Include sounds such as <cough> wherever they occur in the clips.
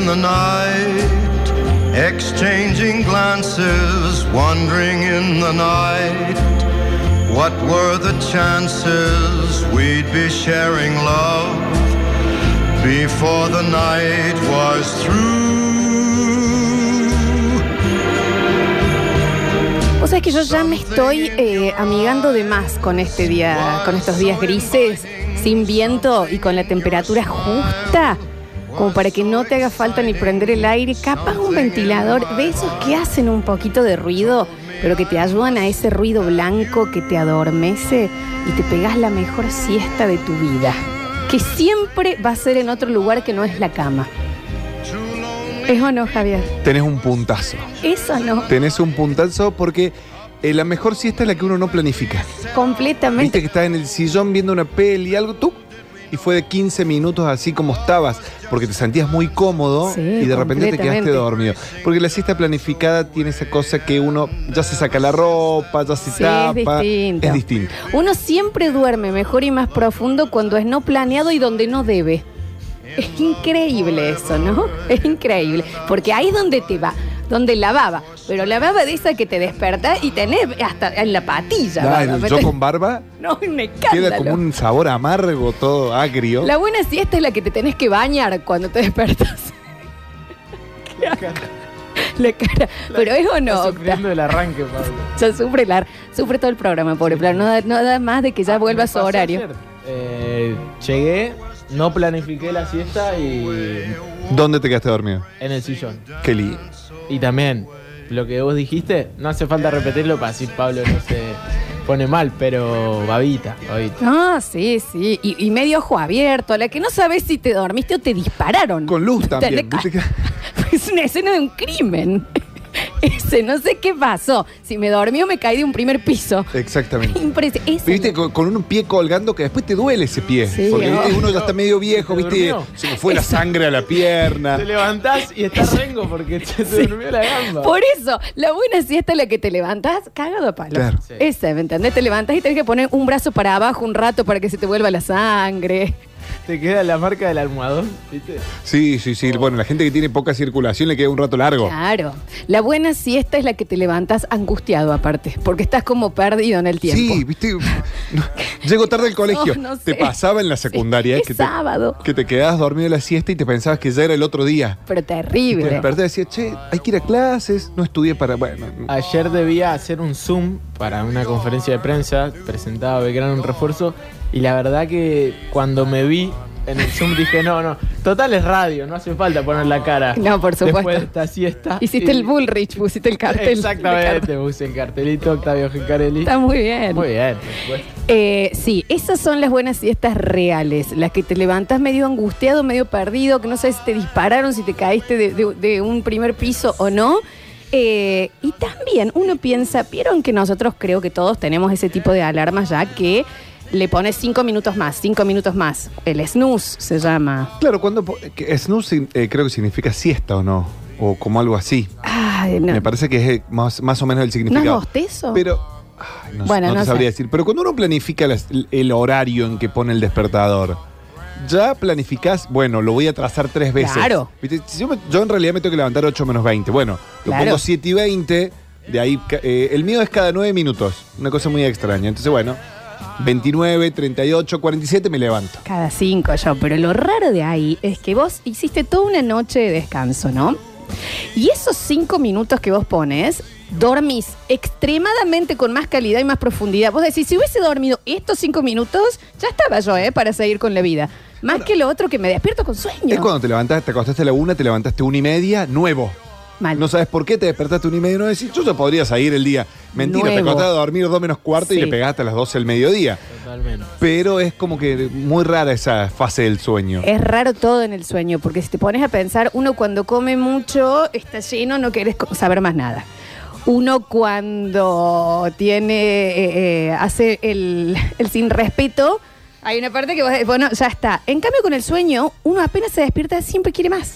in the night, exchanging glances, wandering in the night. What were the chances we'd be sharing love before the night was through? O sea que yo ya me estoy eh, amigando de más con este día, con estos días grises, sin viento y con la temperatura justa, como para que no te haga falta ni prender el aire, capaz un ventilador de esos que hacen un poquito de ruido, pero que te ayudan a ese ruido blanco que te adormece y te pegas la mejor siesta de tu vida, que siempre va a ser en otro lugar que no es la cama. ¿Es o no, Javier? Tenés un puntazo. Eso no, Tenés un puntazo porque eh, la mejor siesta es la que uno no planifica. completamente. Viste que estás en el sillón viendo una peli, algo, tú, y fue de 15 minutos así como estabas, porque te sentías muy cómodo Sí, y de repente te quedaste dormido. Porque la siesta planificada tiene esa cosa que uno ya se saca la ropa, ya se Sí, tapa. es distinto. Es distinto. Uno siempre duerme mejor y más profundo cuando es no planeado y donde no debe. Es increíble eso, ¿no? Es increíble. Porque ahí es donde te va, donde la baba. Pero la baba de esa que te desperta y tenés hasta en la patilla. Ah, baba. yo con barba <laughs> No, un queda escándalo. como un sabor amargo, todo agrio. La buena siesta es la que te tenés que bañar cuando te despertas. <laughs> la cara. Pero es o no, Está Octa? sufriendo el arranque, Pablo. Ya sufre, la, sufre todo el programa, pobre plan. No da, no da más de que ya Ah, vuelva a me su horario. Eh, llegué, no planifiqué la siesta y ¿Dónde te quedaste dormido? en el sillón. Qué lindo. Y también, lo que vos dijiste, no hace falta repetirlo para así Pablo no se pone mal, pero babita, babita. Ah, sí, sí. Y, y medio ojo abierto, a la que no sabes si te dormiste o te dispararon. Con luz también. Tenés- ¿viste que- <laughs> Es una escena de un crimen. <laughs> Ese, no sé qué pasó. Si me dormí o me caí de un primer piso. Exactamente. <laughs> Impresionante. Viste, con, con un pie colgando que después te duele ese pie. Sí, porque uno ya está medio viejo, ¿Te ¿viste? durmió? Se me fue la sangre a la pierna. Te levantás y estás rengo porque se te <laughs> durmió la gamba. Por eso, la buena siesta es la que te levantás cagado a palo. Claro. Sí. Esa, ¿me entendés? Te levantás y tenés que poner un brazo para abajo un rato para que se te vuelva la sangre. Te queda la marca del almohadón, ¿viste? Sí, sí, sí. Bueno, la gente que tiene poca circulación le queda un rato largo. Claro. La buena siesta es la que te levantas angustiado aparte, porque estás como perdido en el tiempo. Sí, viste. No, llego tarde al <laughs> colegio. No, no Te pasaba en la secundaria Sí, eh, que, es te, sábado. que te quedabas dormido en la siesta y te pensabas que ya era el otro día. Pero Y te terrible. desperté y decías, che, hay que ir a clases, no estudié para. Bueno, Ayer debía hacer un Zoom para una conferencia de prensa, presentaba Belgrano un refuerzo, y la verdad que cuando me vi en el Zoom dije, no, no, total es radio, no hace falta poner la cara. No, por supuesto. Después de esta siesta. Hiciste Y- el Bullrich, pusiste el cartel. Exactamente, puse el cartelito Octavio Gencarelli. Está muy bien. Muy bien, por supuesto. Eh, sí, esas son las buenas siestas reales, las que te levantas medio angustiado, medio perdido, que no sabes si te dispararon, si te caíste de, de- de un primer piso o no. Eh, y también uno piensa, vieron que nosotros creo que todos tenemos ese tipo de alarmas ya que le pones cinco minutos más, cinco minutos más. El snooze se llama. claro, cuando. po- que snooze eh, creo que significa siesta o no. O como algo así. Ay, no. Me parece que es eh, más, más o menos el ¿No es significado. bostezo? Pero. ay, no, Bueno, no no te sé. sabría decir. Pero cuando uno planifica las- el horario en que pone el despertador, ya planificás, bueno, lo voy a trazar tres veces. Claro. ¿Viste? Si Yo, me- yo en realidad me tengo que levantar 8 menos 20. Bueno, lo Claro. pongo 7 y 20. De ahí, ca- eh, el mío es cada 9 minutos. Una cosa muy extraña. Entonces, bueno, 29, 38, 47 me levanto. Cada cinco yo, pero lo raro de ahí es que vos hiciste toda una noche de descanso, ¿no? Y esos cinco minutos que vos pones, dormís extremadamente con más calidad y más profundidad. Vos decís, si hubiese dormido estos cinco minutos, ya estaba yo, ¿eh? Para seguir con la vida. Más que lo otro que me despierto con sueño. Es cuando te levantaste, te acostaste a la una, te levantaste una y media, nuevo. Mal. No sabes por qué te despertaste una y media, no decís, yo ya podría seguir el día. Mentira, te Nuevo. acostaste a dormir dos menos cuarto y le pegaste a las 12 del mediodía. Totalmente. Pero es como que muy rara esa fase del sueño. Es raro todo en el sueño, porque si te pones a pensar, uno cuando come mucho, está lleno, no querés co- saber más nada. Uno cuando tiene, eh, eh, hace el, el sin respeto, hay una parte que vos decís, bueno, ya está. En cambio, con el sueño, uno apenas se despierta, siempre quiere más.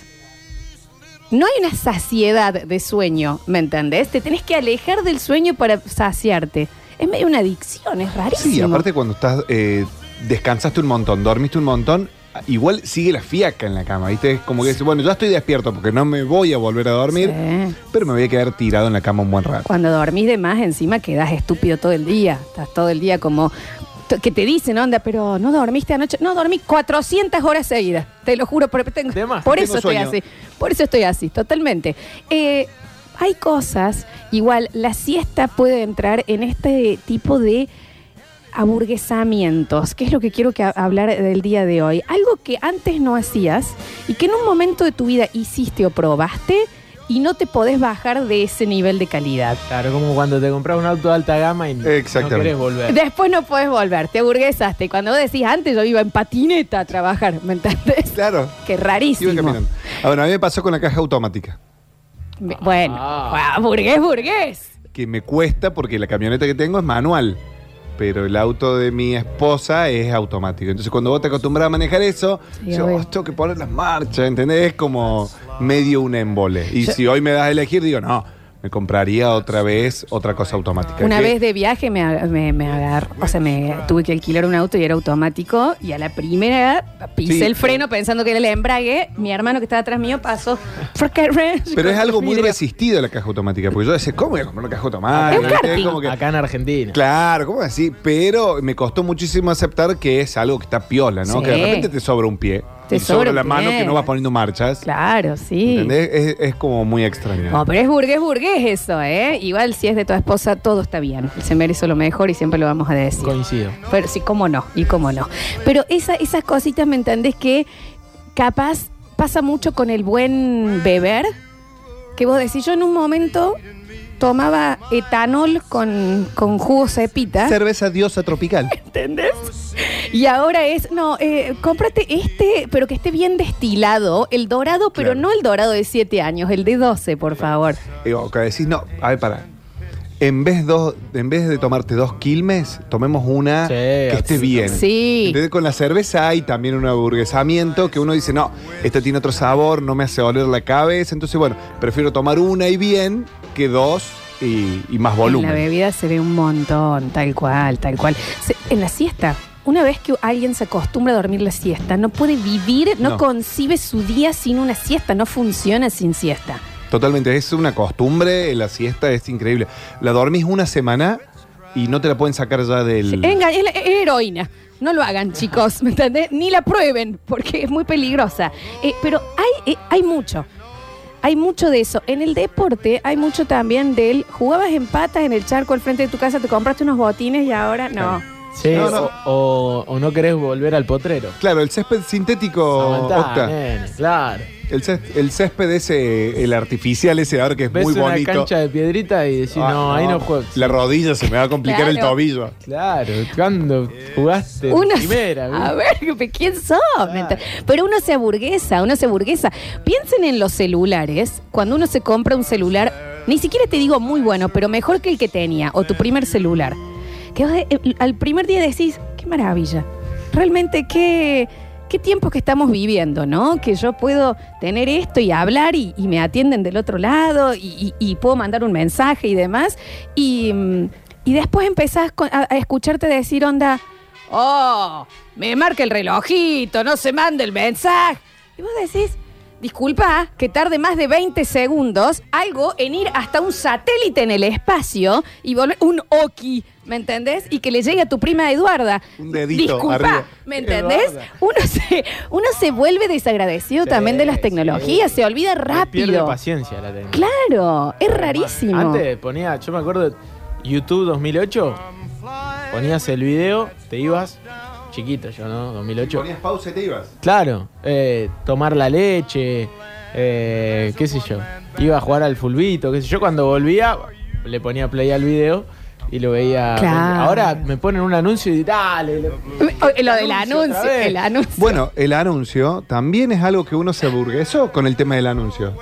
No hay una saciedad de sueño, ¿me entendés? Te tenés que alejar del sueño para saciarte. Es medio una adicción, es rarísimo. Sí, aparte cuando estás, eh, descansaste un montón, dormiste un montón, igual sigue la fiaca en la cama, ¿viste? Es como que dice, bueno, yo estoy despierto porque no me voy a volver a dormir, Sí. pero me voy a quedar tirado en la cama un buen rato. Cuando dormís de más, encima quedás estúpido todo el día. Estás todo el día como. Que te dicen, onda, pero no dormiste anoche. No, dormí 400 horas seguidas. Te lo juro, por, tengo- De más. por Tengo eso estoy así. Por eso estoy así, totalmente. Eh, hay cosas, igual, la siesta puede entrar en este tipo de aburguesamientos, que es lo que quiero que ha- hablar del día de hoy. Algo que antes no hacías y que en un momento de tu vida hiciste o probaste y no te podés bajar de ese nivel de calidad. Claro, como cuando te compras un auto de alta gama y no querés volver. Después no podés volver, te aburguesaste. Cuando vos decís antes yo iba en patineta a trabajar, ¿me entendés? Claro. Qué Iba rarísimo. caminando. Ah, bueno, a mí me pasó con la caja automática. Me- Bueno, Ah. ah, burgués, burgués. que me cuesta porque la camioneta que tengo es manual, pero el auto de mi esposa es automático. Entonces cuando vos te acostumbras a manejar eso, Sí, yo. "Oh, tengo que poner las marchas, ¿entendés? Es como medio un embole. Y Yo- si hoy me das a elegir, digo, no, me compraría otra vez otra cosa automática. Una vez de viaje me, ag- me, me agarró, o sea, me tuve que alquilar un auto y era automático y a la primera pisé Sí. el freno pensando que era el embrague, mi hermano que estaba atrás mío pasó. Pero es algo muy vidrio. resistido la caja automática, porque yo decía, ¿cómo voy a comprar una caja automática? Es un karting. ¿Viste? Como que- Acá en Argentina. Claro, ¿cómo así? Pero me costó muchísimo aceptar que es algo que está piola, ¿no? Sí. Que de repente te sobra un pie. Un la mano que no vas poniendo marchas. Claro, sí. ¿Entendés? Es, es como muy extraño. No, pero es burgués, burgués eso, ¿eh? Igual si es de tu esposa, todo está bien. Se merece lo mejor y siempre lo vamos a decir. Coincido. Pero sí, cómo no, y cómo no. Pero esa- esas cositas, ¿me entendés? Que capaz pasa mucho con el buen beber. Que vos decís, yo en un momento tomaba etanol con, con jugo cepita. Cerveza diosa tropical. <laughs> ¿Entendés? Y ahora es, no, eh, cómprate este, pero que esté bien destilado, el dorado, pero Claro. no el dorado de 7 años, el de 12, por favor. Digo, que decís, no, a ver, para. En vez, dos, en vez de tomarte dos quilmes, tomemos una Sí, que esté bien. Sí. Entonces, con la cerveza hay también un aburguesamiento que uno dice, no, esta tiene otro sabor, no me hace doler la cabeza. Entonces, bueno, prefiero tomar una y bien que dos y, y más En la volumen. bebida se ve un montón, tal cual, tal cual. Se- en la siesta, una vez que alguien se acostumbra a dormir la siesta, no puede vivir, no, No. concibe su día sin una siesta, no funciona sin siesta. Totalmente, es una costumbre, la siesta es increíble. La dormís una semana y no te la pueden sacar ya del... Enga- es, la- es heroína. No lo hagan, chicos, ¿me entendés? Ni la prueben, porque es muy peligrosa. Eh, pero hay, eh, hay mucho. Hay mucho de eso. En el deporte hay mucho también del jugabas en patas en el charco al frente de tu casa, te compraste unos botines y ahora no. Sí, No, no. O, o- o no querés volver al potrero. Claro, el césped sintético, Aguantá, Octa. nene, claro. El césped, el césped ese, el artificial ese ahora que es Ves muy una bonito. cancha de piedrita y decís, Ah, no, ahí no juego. La rodilla se me va a complicar el Claro. tobillo. Claro, cuando jugaste en Uno primera. a ver, ¿quién sos? ¿Me ent- Pero uno se aburguesa, uno se aburguesa. Piensen en los celulares. Cuando uno se compra un celular, ni siquiera te digo muy bueno, pero mejor que el que tenía, o tu primer celular. Que vos eh, al primer día decís, qué maravilla. Realmente qué, qué tiempos que estamos viviendo, ¿no? Que yo puedo tener esto y hablar y, me atienden del otro lado y, puedo mandar un mensaje y demás. Y, mm, después empezás a, a escucharte decir, onda, oh, me marca el relojito, no se manda el mensaje. Y vos decís, disculpa que tarde más de 20 segundos algo en ir hasta un satélite en el espacio y volver un Oki, ¿me entendés? Y que le llegue a tu prima Eduarda. Un dedito Disculpa, arriba. ¿me entendés? Eduarda. Uno se, uno se vuelve desagradecido Sí, también de las sí. tecnologías, se olvida Pierde rápido. paciencia la técnica. Claro, es rarísimo. Antes ponía, yo me acuerdo, de YouTube 2008, ponías el video, te ibas, chiquito yo, ¿no? 2008. Ponías pausa y te ibas. Claro, eh, tomar la leche, eh, qué sé yo. Iba a jugar al fulbito, qué sé yo. Cuando volvía, le ponía play al video y lo veía. Claro. Ahora me ponen un anuncio y dale. le- Eh, Lo del Anuncio el anuncio. Bueno, el anuncio también es algo que uno se aburguesó con el tema del anuncio.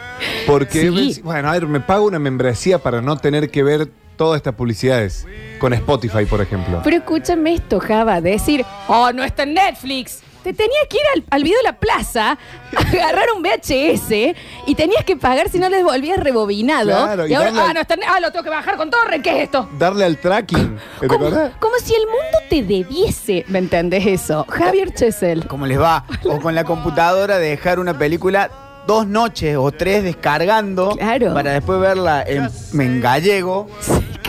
Porque, Sí. ves, bueno, a ver, me pago una membresía para no tener que ver todas estas publicidades. Con Spotify, por ejemplo. Pero escúchame esto, Java, decir, oh, no está en Netflix. te tenías que ir al, al video de la plaza, <laughs> agarrar un VHS y tenías que pagar si no les volvías rebobinado. Claro, y, y ahora, darle ah, al- no, está- ah, lo tengo que bajar con torre, ¿qué es esto? Darle al tracking. ¿Te Como, acordás? como si el mundo te debiese, ¿me entendés eso? Javier Chesel. ¿Cómo les va? O con la computadora dejar una película dos noches o tres descargando Claro. para después verla en, en gallego.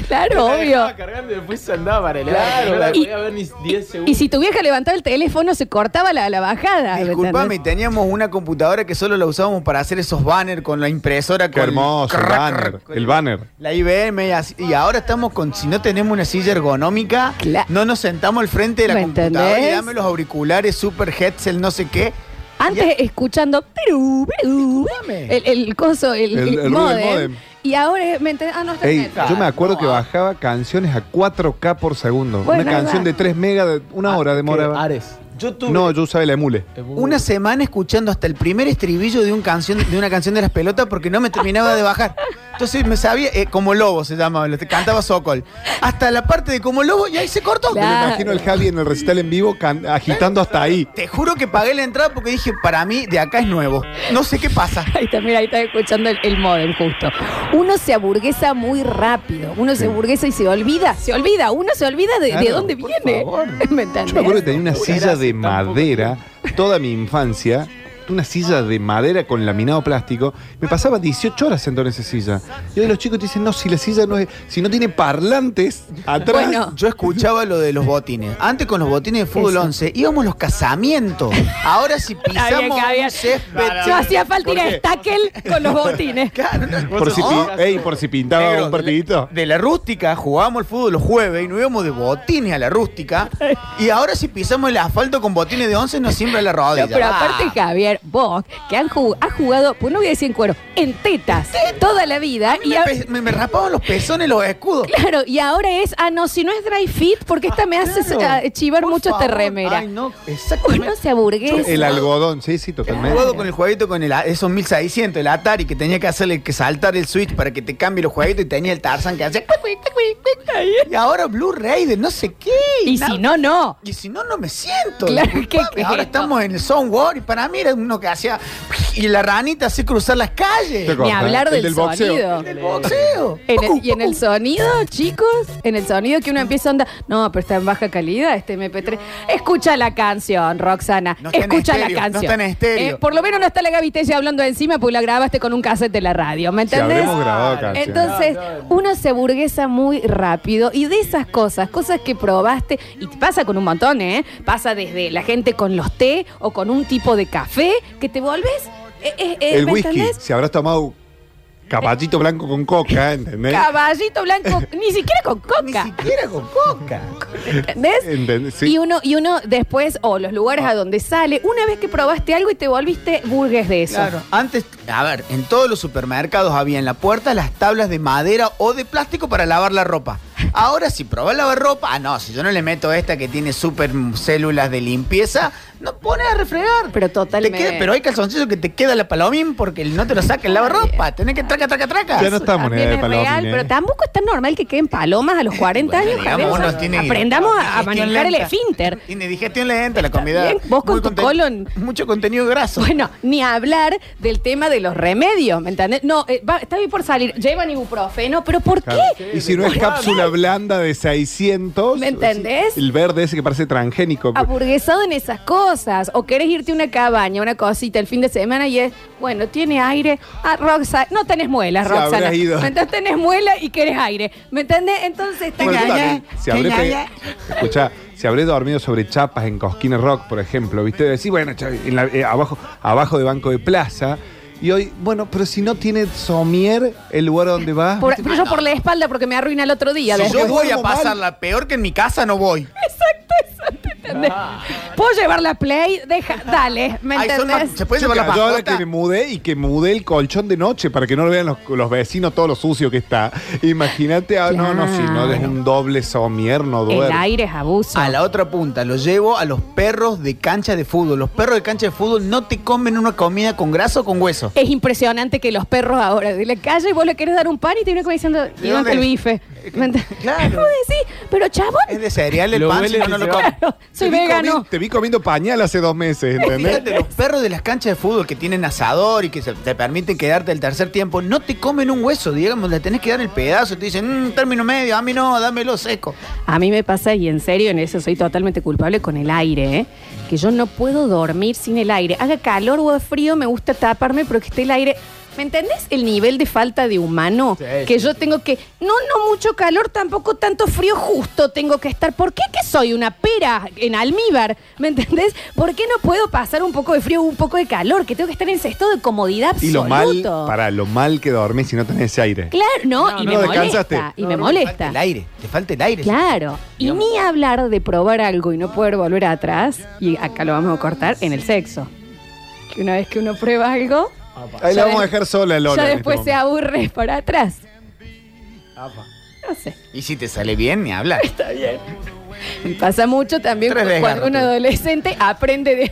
Claro, La obvio. cargando y después se andaba para el Claro, No la y- podía ver ni 10 segundos. Y si tu vieja levantaba el teléfono, se cortaba la, la bajada. ¿me Disculpame, entendés? teníamos una computadora que solo la usábamos para hacer esos banners con la impresora. Qué con hermoso, el crack, banner. crack, El banner. La IBM y, así- y ahora estamos con, si no tenemos una silla ergonómica, Cla- no nos sentamos al frente de la ¿Me computadora y entendés? dame los auriculares, super headset, no sé qué. Antes escuchando Perú, Perú, Dame. el, el coso, el, El- el el ruido del modem. modem. Y ahora me entendés. Ah, no está Ey, bien. yo me acuerdo no, que ah. bajaba canciones a 4K por segundo. Bueno, una ahí canción va. de 3 megas, de una hora ¿Qué? demoraba. Ares. Yo tuve No, yo usaba el emule. una semana escuchando hasta el primer estribillo de, un canción, de una canción de las pelotas porque no me terminaba de bajar. Entonces me sabía, eh, como lobo se llamaba, lo cantaba Sokol. Hasta la parte de como lobo y ahí se cortó. Me imagino el Javi en el recital en vivo can- agitando hasta ahí. Te juro que pagué la entrada porque dije, para mí de acá es nuevo. No sé qué pasa. <laughs> Ahí está, mira, ahí está escuchando el, el modem justo. Uno se aburguesa muy rápido. Uno se aburguesa y se olvida. Se olvida. Uno se olvida de, de Claro, dónde por viene. favor. <laughs> ¿Me entendés? Yo me acuerdo que tenía una Era silla de madera toda mi infancia. Una silla de madera con laminado plástico. Me pasaba 18 horas sentado en esa silla. Y hoy los chicos te dicen, no, si la silla no es. Si no tiene parlantes atrás. Bueno. Yo escuchaba lo de los botines. Antes con los botines de fútbol Eso. 11 íbamos a los casamientos. Ahora si <laughs> pisamos Javier. un césped. No hacía falta ir ¿Por a? Stackel con los botines. Claro, no. Por si, ey, por si pintaba Negro, un partidito. De la rústica jugábamos el fútbol los jueves y nos íbamos de botines a la rústica. <laughs> Y ahora si pisamos el asfalto con botines de 11 nos siembra la rodilla. Pero Ah. aparte, Javier, vos, que han jugado, has jugado, pues no voy a decir en cuero, en tetas, toda la vida. A mí Y me, a- pe- me- me rapaban los pezones los escudos. claro, y ahora es, ah, no, si no es dry fit, porque esta me hace Claro. ah, chivar Por mucho esta favor. remera. Ay, no, exactamente. Uno se aburguesa. El algodón, sí, sí, He totalmente. jugado con el jueguito con el, esos 1600, el Atari, que tenía que hacerle que saltar el switch para que te cambie los jueguitos y tenía el Tarzan que hacía. Y ahora Blu-ray de no sé qué. Y si no, no. Y si no, no me siento. Claro, Disculpame, ¿qué- qué Ahora estamos en el Soundwar y para mí era uno que hacía. Y la ranita hace cruzar las calles. Te Ni corta, hablar el del, boxeo. sonido. Del boxeo. En el- y en el sonido, chicos, en el sonido que uno empieza a andar, no, pero está en baja calidad este MP3. Escucha la canción, Roxana. No está en Escucha estéreo, la no canción. está en estéreo. Eh, por lo menos no está la Gaby Tello hablando encima porque la grabaste con un cassette de la radio, ¿me Si entendés? habremos grabado canciones. Entonces, uno se burguesa muy rápido y de esas cosas, cosas que probaste, y te pasa con un montón, ¿eh? Pasa desde la gente con los té o con un tipo de café que te volves. eh, eh, eh, el ¿me whisky, entendés? si habrás tomado caballito blanco con coca, <laughs> ¿entendés? Caballito blanco, <laughs> ni siquiera con Ni coca. siquiera con coca. ¿Entendés? ¿Entendés? Sí. Y uno, y uno después, o los lugares a donde sale, una vez que probaste algo y te volviste burgues de eso. Claro. Antes, a ver, en todos los supermercados había en la puerta las tablas de madera o de plástico para lavar la ropa. Ahora, si probás lavar ropa, ah, no, si yo no le meto esta que tiene super células de limpieza, no pones a refregar. Pero Te totalmente. queda- pero hay calzoncillos que te queda la palomín porque no te lo saca el lavarropa. Tenés que traca, traca, traca. Ya no estamos en También edad de es palomín, real, ¿eh? pero tampoco es tan normal que queden palomas a los 40 Bueno, años. digamos, tiene- Aprendamos a, manejar el lenta. esfínter. Tiene digestión lenta la comida. Bien, vos con Muy tu conten- colon. Mucho contenido graso. Bueno, ni hablar del tema de los remedios, ¿me entendés? No, eh, va- está bien por salir, llevan ibuprofeno, pero ¿por Claro. qué? Y si no es cápsula blanda de 600. ¿Me entendés? El verde ese que parece transgénico. aburguesado en esas cosas. O querés irte a una cabaña, una cosita el fin de semana y es, bueno, tiene aire. Ah, Roxana, no tenés muelas, Si Roxana. habrás ido. ¿Me entendés? Tenés muela y querés aire. ¿Me entendés? Entonces está Bueno, también, si habré ñaña. pe- Escuchá, si habré dormido sobre chapas en Cosquina Rock, por ejemplo, ¿viste? Decir, bueno, cha- en la- eh, abajo, abajo de Banco de Plaza. Y hoy, bueno, pero si no tiene somier el lugar donde va. Por- pero yo por la espalda porque me arruina el otro día. Si después. yo voy a duermo pasarla peor que en mi casa, no voy. ¿Entendés? ¿Puedo llevar la play? Deja, dale, ¿me Ay, son entendés? ma- ¿Se puede Yo, llevar la yo ahora que me mudé y que mudé el colchón de noche para que no lo vean los, los vecinos todo lo sucio que está. Imagínate, ah, no, no, si no es un doble somier, no El duerme. aire es abuso. A la otra punta, lo llevo a los perros de cancha de fútbol. Los perros de cancha de fútbol no te comen una comida con grasa o con hueso. Es impresionante que los perros ahora de la calle vos le querés dar un pan y te viene como diciendo, ¿y dónde dónde el es? bife? Claro. <laughs> ¿Cómo decís? Pero chabón, Es de cereal el Lo pan, huele si no, y se lo va. claro, soy Te vi vegano. comi- te vi vi comiendo pañal hace dos meses, ¿entendés? Fíjate, los perros de las canchas de fútbol que tienen asador y que se- te permiten quedarte el tercer tiempo, no te comen un hueso, digamos, le tenés que dar el pedazo. Te dicen, "Mm, término medio, a mí no, dámelo seco. A mí me pasa, y en serio, en eso soy totalmente culpable con el aire, ¿eh? que yo no puedo dormir sin el aire. Haga calor o frío, me gusta taparme, pero que esté el aire. ¿Me entendés el nivel de falta de humano? Sí, que sí. yo tengo que. No, no mucho calor, tampoco tanto frío, justo tengo que estar. ¿Por qué que soy una pera en almíbar? ¿Me entendés? ¿Por qué no puedo pasar un poco de frío o un poco de calor? Que tengo que estar en ese estado de comodidad Y lo absoluto. mal, para lo mal que dormís si no tenés aire. Claro, no, No, y no, me descansaste. molesta. Y No, me no, Te falta molesta. el aire, te falta el aire. Claro. Y ni hablar de probar algo y no poder volver atrás, y acá lo vamos a cortar, en el sexo. Que una vez que uno prueba algo, Ahí Ya la vamos a de- dejar sola, Lola. ya en este después se momento. aburre para atrás. No sé. Y si te sale bien, ni hablar. <laughs> Está bien. Y pasa mucho también Tres cuando desgarros, un tú. adolescente aprende de,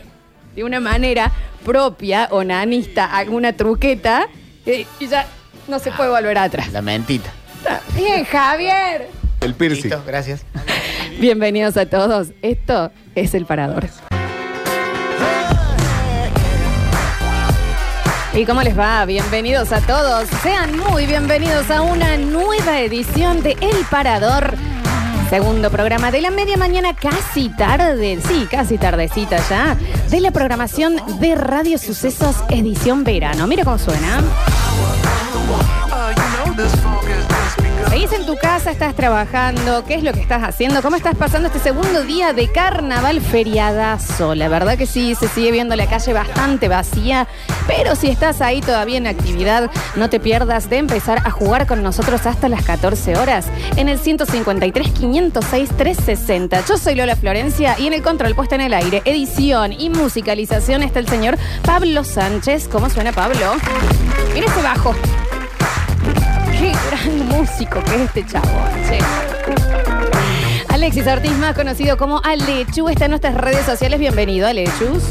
de una manera propia, onanista, alguna truqueta, eh, y ya no se puede volver atrás. La mentita. Está Bien, Javier. El piercing. Listo, gracias. Bienvenidos a todos. Esto es El Parador. ¿Y cómo les va? Bienvenidos a todos. Sean muy bienvenidos a una nueva edición de El Parador. Segundo programa de la media mañana, casi tarde, sí, casi tardecita ya, de la programación de Radio Sucesos Edición Verano. Mira cómo suena. ¿Seguís en tu casa? ¿Estás trabajando? ¿Qué es lo que estás haciendo? ¿Cómo estás pasando este segundo día de carnaval feriadazo? La verdad que sí, se sigue viendo la calle bastante vacía, pero si estás ahí todavía en actividad, no te pierdas de empezar a jugar con nosotros hasta las 14 horas en el 153 506 360. Yo soy Lola Florencia y en el control puesta en el aire, edición y musicalización está el señor Pablo Sánchez. ¿Cómo suena Pablo? Mira ese bajo. Qué gran músico que es este chavo. che. Alexis Ortiz, más conocido como Alechu, está en nuestras redes sociales. Bienvenido, Alechus.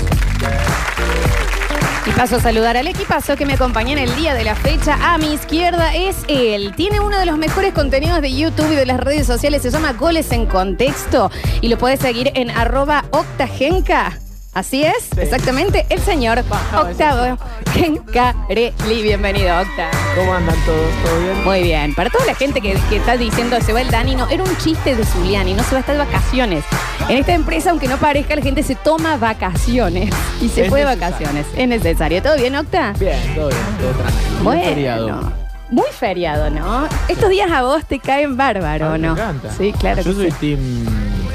Y paso a saludar al equipazo que me acompaña en el día de la fecha. A mi izquierda es él. Tiene uno de los mejores contenidos de YouTube y de las redes sociales. Se llama Goles en Contexto. Y lo puedes seguir en arroba octagenca. Así es, exactamente, el señor Octavo Gencarelli. Bienvenido, Octa. ¿Cómo andan todos? ¿Todo bien? Muy bien. Para toda la gente que, que está diciendo se va el Dani, no, era un chiste de Zuliani, no se va a estar de vacaciones. En esta empresa, aunque no parezca, la gente se toma vacaciones y se Es fue de necesario. vacaciones. Es necesario. ¿Todo bien, Octa? Bien, todo bien, todo tranquilo. Muy feriado. Muy feriado, ¿no? Estos días a vos te caen bárbaro, Ah, ¿o me no? encanta. Sí, claro Yo que soy sí. team,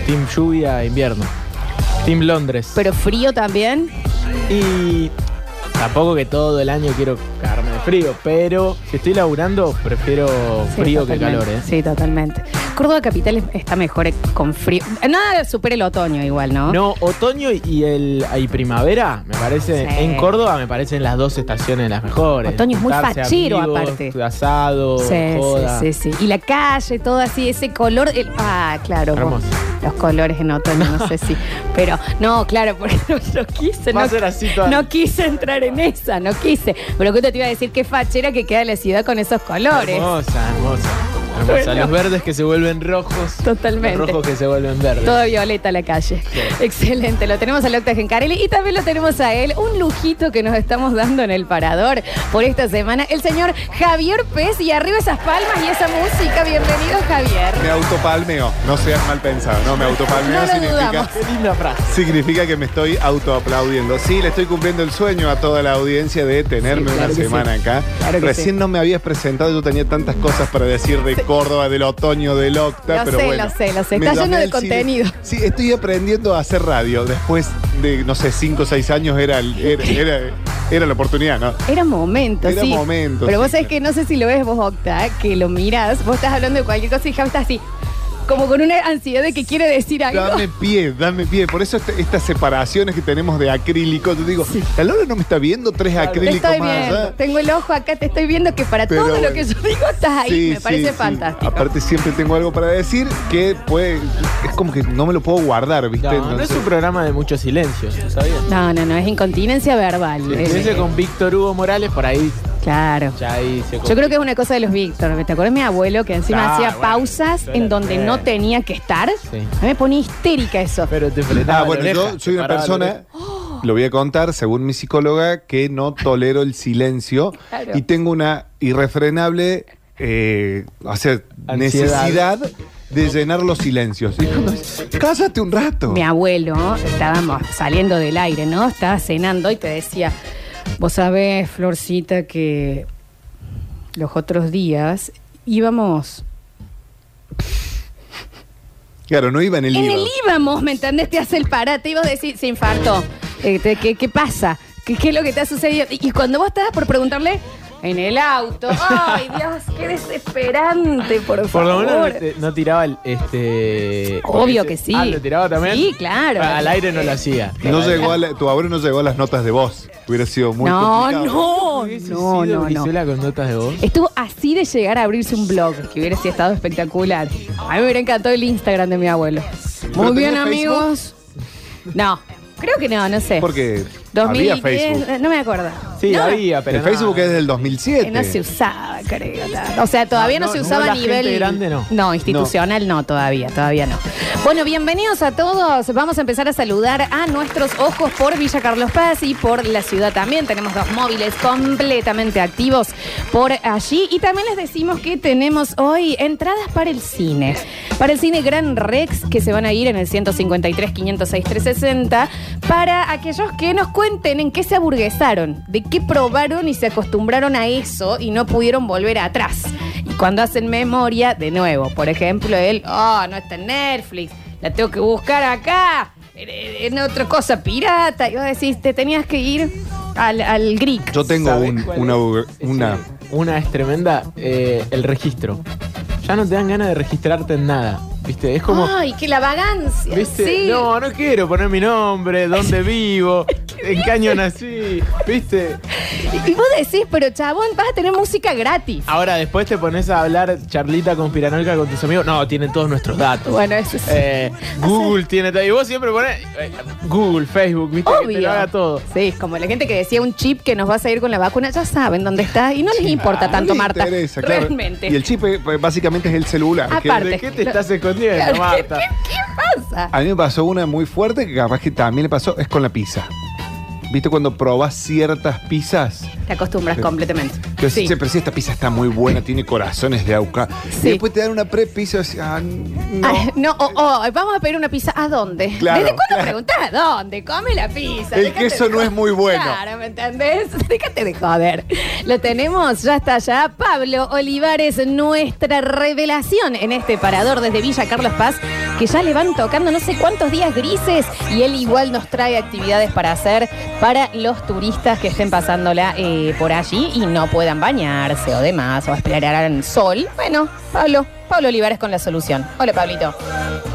team lluvia invierno. Team Londres. Pero frío también. Y tampoco que todo el año quiero cagarme de frío, pero si estoy laburando, prefiero Sí, frío que totalmente. calor, ¿eh? Sí, totalmente. Córdoba Capital es- está mejor con frío. Nada supera el otoño igual, ¿no? No, otoño y el y primavera, me parece, Sí. en Córdoba me parecen las dos estaciones las mejores. Otoño es muy fachero, amigos, aparte. Asado, Sí, joda. sí, sí, sí. Y la calle, todo así, ese color. el- ah, claro. vos- Hermoso. los colores en otoño, no sé si. <laughs> Pero, no, claro, porque no, <laughs> no quise. Va no, a ser así toda- no quise entrar en esa, no quise. Pero que te iba a decir qué fachera que queda la ciudad con esos colores. Hermosa, hermosa. Hermosa. Bueno. Los verdes que se vuelven rojos. Totalmente. Los rojos que se vuelven verdes. Todo violeta la calle. Excelente. Lo tenemos al Octa Gencarelli y también lo tenemos a él. Un lujito que nos estamos dando en el parador por esta semana. El señor Javier Pez. Y arriba esas palmas y esa música. Bienvenido, Javier. Me autopalmeo. No seas mal pensado. No, me autopalmeo No lo significa. Qué linda frase. significa que me estoy autoaplaudiendo. Sí, le estoy cumpliendo el sueño a toda la audiencia de tenerme Sí, claro una semana sí. acá. Claro Recién sí. no me habías presentado, yo tenía tantas cosas para decir de Córdoba, del otoño, del Octa, Lo pero sé, bueno. lo sé, lo sé. Me Está llamé lleno de al cine. contenido. Sí, estoy aprendiendo a hacer radio. Después de, no sé, 5 o 6 años era, el- era, <laughs> era, era la oportunidad, ¿no? Era momento, Era sí. momento, Pero sí, vos sabés claro. que no sé si lo ves vos, Octa, que lo mirás, vos estás hablando de cualquier cosa y Javi está así, como con una ansiedad de que quiere decir algo. Dame pie, dame pie. Por eso este- estas separaciones que tenemos de acrílico, yo digo, la Lola no me está viendo tres Te acrílicos estoy más viendo, allá. tengo el ojo acá, te estoy viendo que para Pero todo lo bueno. que yo digo estás ahí. Sí, me parece sí, fantástico. Aparte siempre tengo algo para decir que puede, es como que no me lo puedo guardar, ¿viste? No, no es Entonces- un programa de muchos silencios, ¿sabías? No, no, no, es incontinencia verbal. Si estuviese con Víctor Hugo Morales, por ahí Claro. Ya ahí se Yo creo que es una cosa de los Víctor. ¿Te acuerdas de mi abuelo que encima Ah, hacía bueno, pausas eso era en donde no tenía que estar? Sí. A mí me pone histérica eso. Pero te frenaba Ah, la bueno, oreja, yo te soy una paraba la persona, oreja. lo voy a contar, según mi psicóloga, que no tolero el silencio Claro. y tengo una irrefrenable eh, o sea, Ansiedad. necesidad de llenar los silencios. Y cuando dice, cállate un rato. Mi abuelo, estábamos saliendo del aire, ¿no? Estaba cenando y te decía, vos sabés, Florcita, que los otros días íbamos... Claro, no iba en el En el íbamos, ¿me entendés? Te hace el parate. Y vos decís, se infartó. Eh, te- ¿Qué, qué pasa? ¿Qué, qué es lo que te ha sucedido? Y y cuando vos estabas por preguntarle, en el auto. Ay, Dios, qué desesperante, por Por favor. lo menos no, te- no tiraba el, este. Obvio ese- que sí. Ah, ¿lo tiraba también? Sí, claro. Al aire no lo hacía. No llegó a la- tu abuelo no llegó a las notas de voz. Hubiera sido muy no, complicado. no, ¿Hubiese no, no, no. Con notas de voz? Estuvo así de llegar a abrirse un blog, que hubiera sido estado espectacular. A mí me hubiera encantado el Instagram de mi abuelo. Muy ¿Pero bien, amigos. No, creo que no, no sé. Porque 2010, había Facebook. No me acuerdo. Sí, No, había, pero el no. Facebook es del 2007. que no se usaba, creo. O sea, todavía no, No, se no, usaba no a la nivel. gente grande, no. institucional no. todavía, todavía no. Bueno, bienvenidos a todos. Vamos a empezar a saludar a nuestros ojos por Villa Carlos Paz y por la ciudad también. Tenemos dos móviles completamente activos por allí. Y también les decimos que tenemos hoy entradas para el cine. Para el cine Gran Rex, que se van a ir en el 153 506 360. Para aquellos que nos cuenten en qué se aburguesaron, de qué probaron y se acostumbraron a eso y no pudieron volver atrás. Y cuando hacen memoria, de nuevo, por ejemplo, él, oh, no está en Netflix, la tengo que buscar acá, en, en otra cosa pirata. Y vos decís, te tenías que ir al, al Greek. Yo tengo ¿Sabe un- cuál una, es? una una es tremenda, eh, el registro. Ya no te dan ganas de registrarte en nada. ¿Viste? Es como. Ay, que la vagancia. ¿Viste? Sí. No, no quiero poner mi nombre, dónde vivo, <laughs> en qué año nací. ¿Viste? Y, vos decís, pero chabón, vas a tener música gratis. Ahora después te pones a hablar charlita conspiranoica con tus amigos. No, tienen todos nuestros datos. Bueno, eso sí. Eh, Google tiene todo. Y vos siempre pones eh, Google, Facebook, ¿viste? Que te Obvio. lo haga todo. Sí, como la gente que decía un chip que nos va a salir con la vacuna, ya saben dónde está y no les importa Ah, tanto, no le Marta. interesa, claro. Realmente. Y el chip eh, básicamente es el celular. Aparte. ¿De qué te estás escondiendo, Claro, ¿qué, Marta? qué- qué pasa? A mí me pasó una muy fuerte que capaz que también le pasó, es con la pizza. ¿Viste cuando probas ciertas pizzas? Te acostumbras Sí. completamente. Que Sí. sí. pero si esta pizza está muy buena, tiene corazones de auca. Sí. Y después te dan una pre-pizza decís, ah, no. No, oh, oh, vamos a pedir una pizza. ¿A dónde? Claro, ¿Desde cuándo claro. preguntás a dónde? Come la pizza. El queso de no es muy bueno. Claro, ¿me entendés? <laughs> Déjate de joder. Lo tenemos, ya está ya. Pablo Olivares, nuestra revelación en este parador desde Villa Carlos Paz, que ya le van tocando no sé cuántos días grises y él igual nos trae actividades para hacer para los turistas que estén pasándola eh, por allí y no puedan bañarse o demás o esperarán sol. Bueno, Pablo, Pablo Olivares con la solución. Hola, Pablito.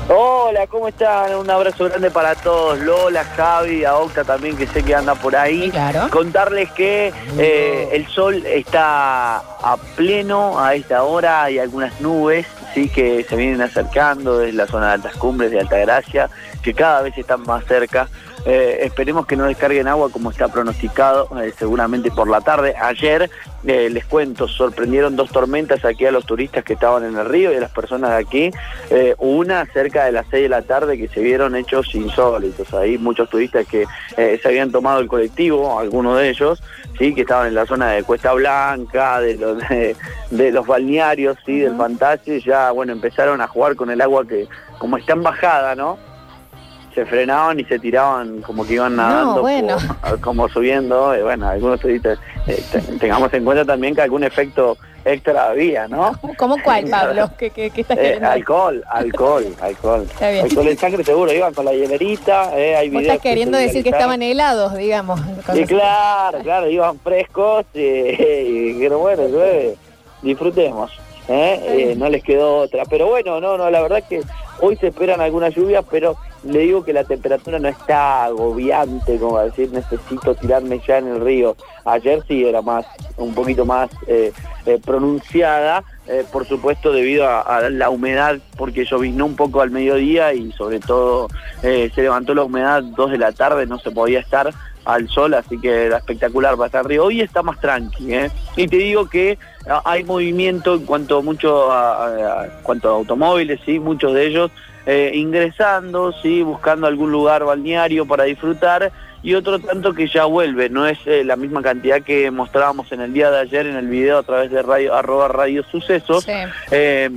Hola, ¿cómo están? Un abrazo grande para todos. Lola, Javi, a Octa también, que sé que anda por ahí. Sí, claro. Contarles que eh, el sol está a pleno a esta hora. Hay algunas nubes, sí, que se vienen acercando desde la zona de altas cumbres de Altagracia, que cada vez están más cerca. Eh, esperemos que no descarguen agua como está pronosticado, eh, seguramente por la tarde. Ayer, eh, les cuento, sorprendieron dos tormentas aquí a los turistas que estaban en el río y a las personas de aquí. Una cerca de las 6 de la tarde que se vieron hechos insólitos. Ahí muchos turistas que se habían tomado el colectivo, algunos de ellos, sí, que estaban en la zona de Cuesta Blanca, de los, de, de los balnearios, sí, del Fantasio, ya, bueno, empezaron a jugar con el agua que, como está en bajada, ¿no? Se frenaban y se tiraban como que iban nadando, bueno. <laughs> como, como subiendo. Y bueno, algunos turistas, eh, te- tengamos en cuenta también que algún efecto extra había, ¿no? <laughs> ¿Cómo cuál, Pablo? ¿Qué, qué, qué estás Eh, alcohol, alcohol, <laughs> alcohol. Está bien. Alcohol en sangre seguro, iban con la hielerita, eh, hay Vos videos estás queriendo decir que estaban helados, digamos. Y claro, claro, iban frescos y, dijeron, bueno, llueve, disfrutemos. ¿eh? Eh, no les quedó otra. Pero bueno, no, no, la verdad que hoy se esperan algunas lluvias, pero le digo que la temperatura no está agobiante, como decir, necesito tirarme ya en el río. Ayer sí era más, un poquito más eh, eh, pronunciada, eh, por supuesto debido a, la humedad, porque lloviznó un poco al mediodía y sobre todo se levantó la humedad dos de la tarde, no se podía estar al sol, así que era espectacular para estar arriba. Hoy está más tranqui, ¿eh? Y te digo que ah, hay movimiento en cuanto mucho a, a- a- cuanto a automóviles, sí, muchos de ellos eh, ingresando, sí, buscando algún lugar balneario para disfrutar y otro tanto que ya vuelve, no es eh, la misma cantidad que mostrábamos en el día de ayer en el video a través de radio, arroba radio sucesos, Sí. eh,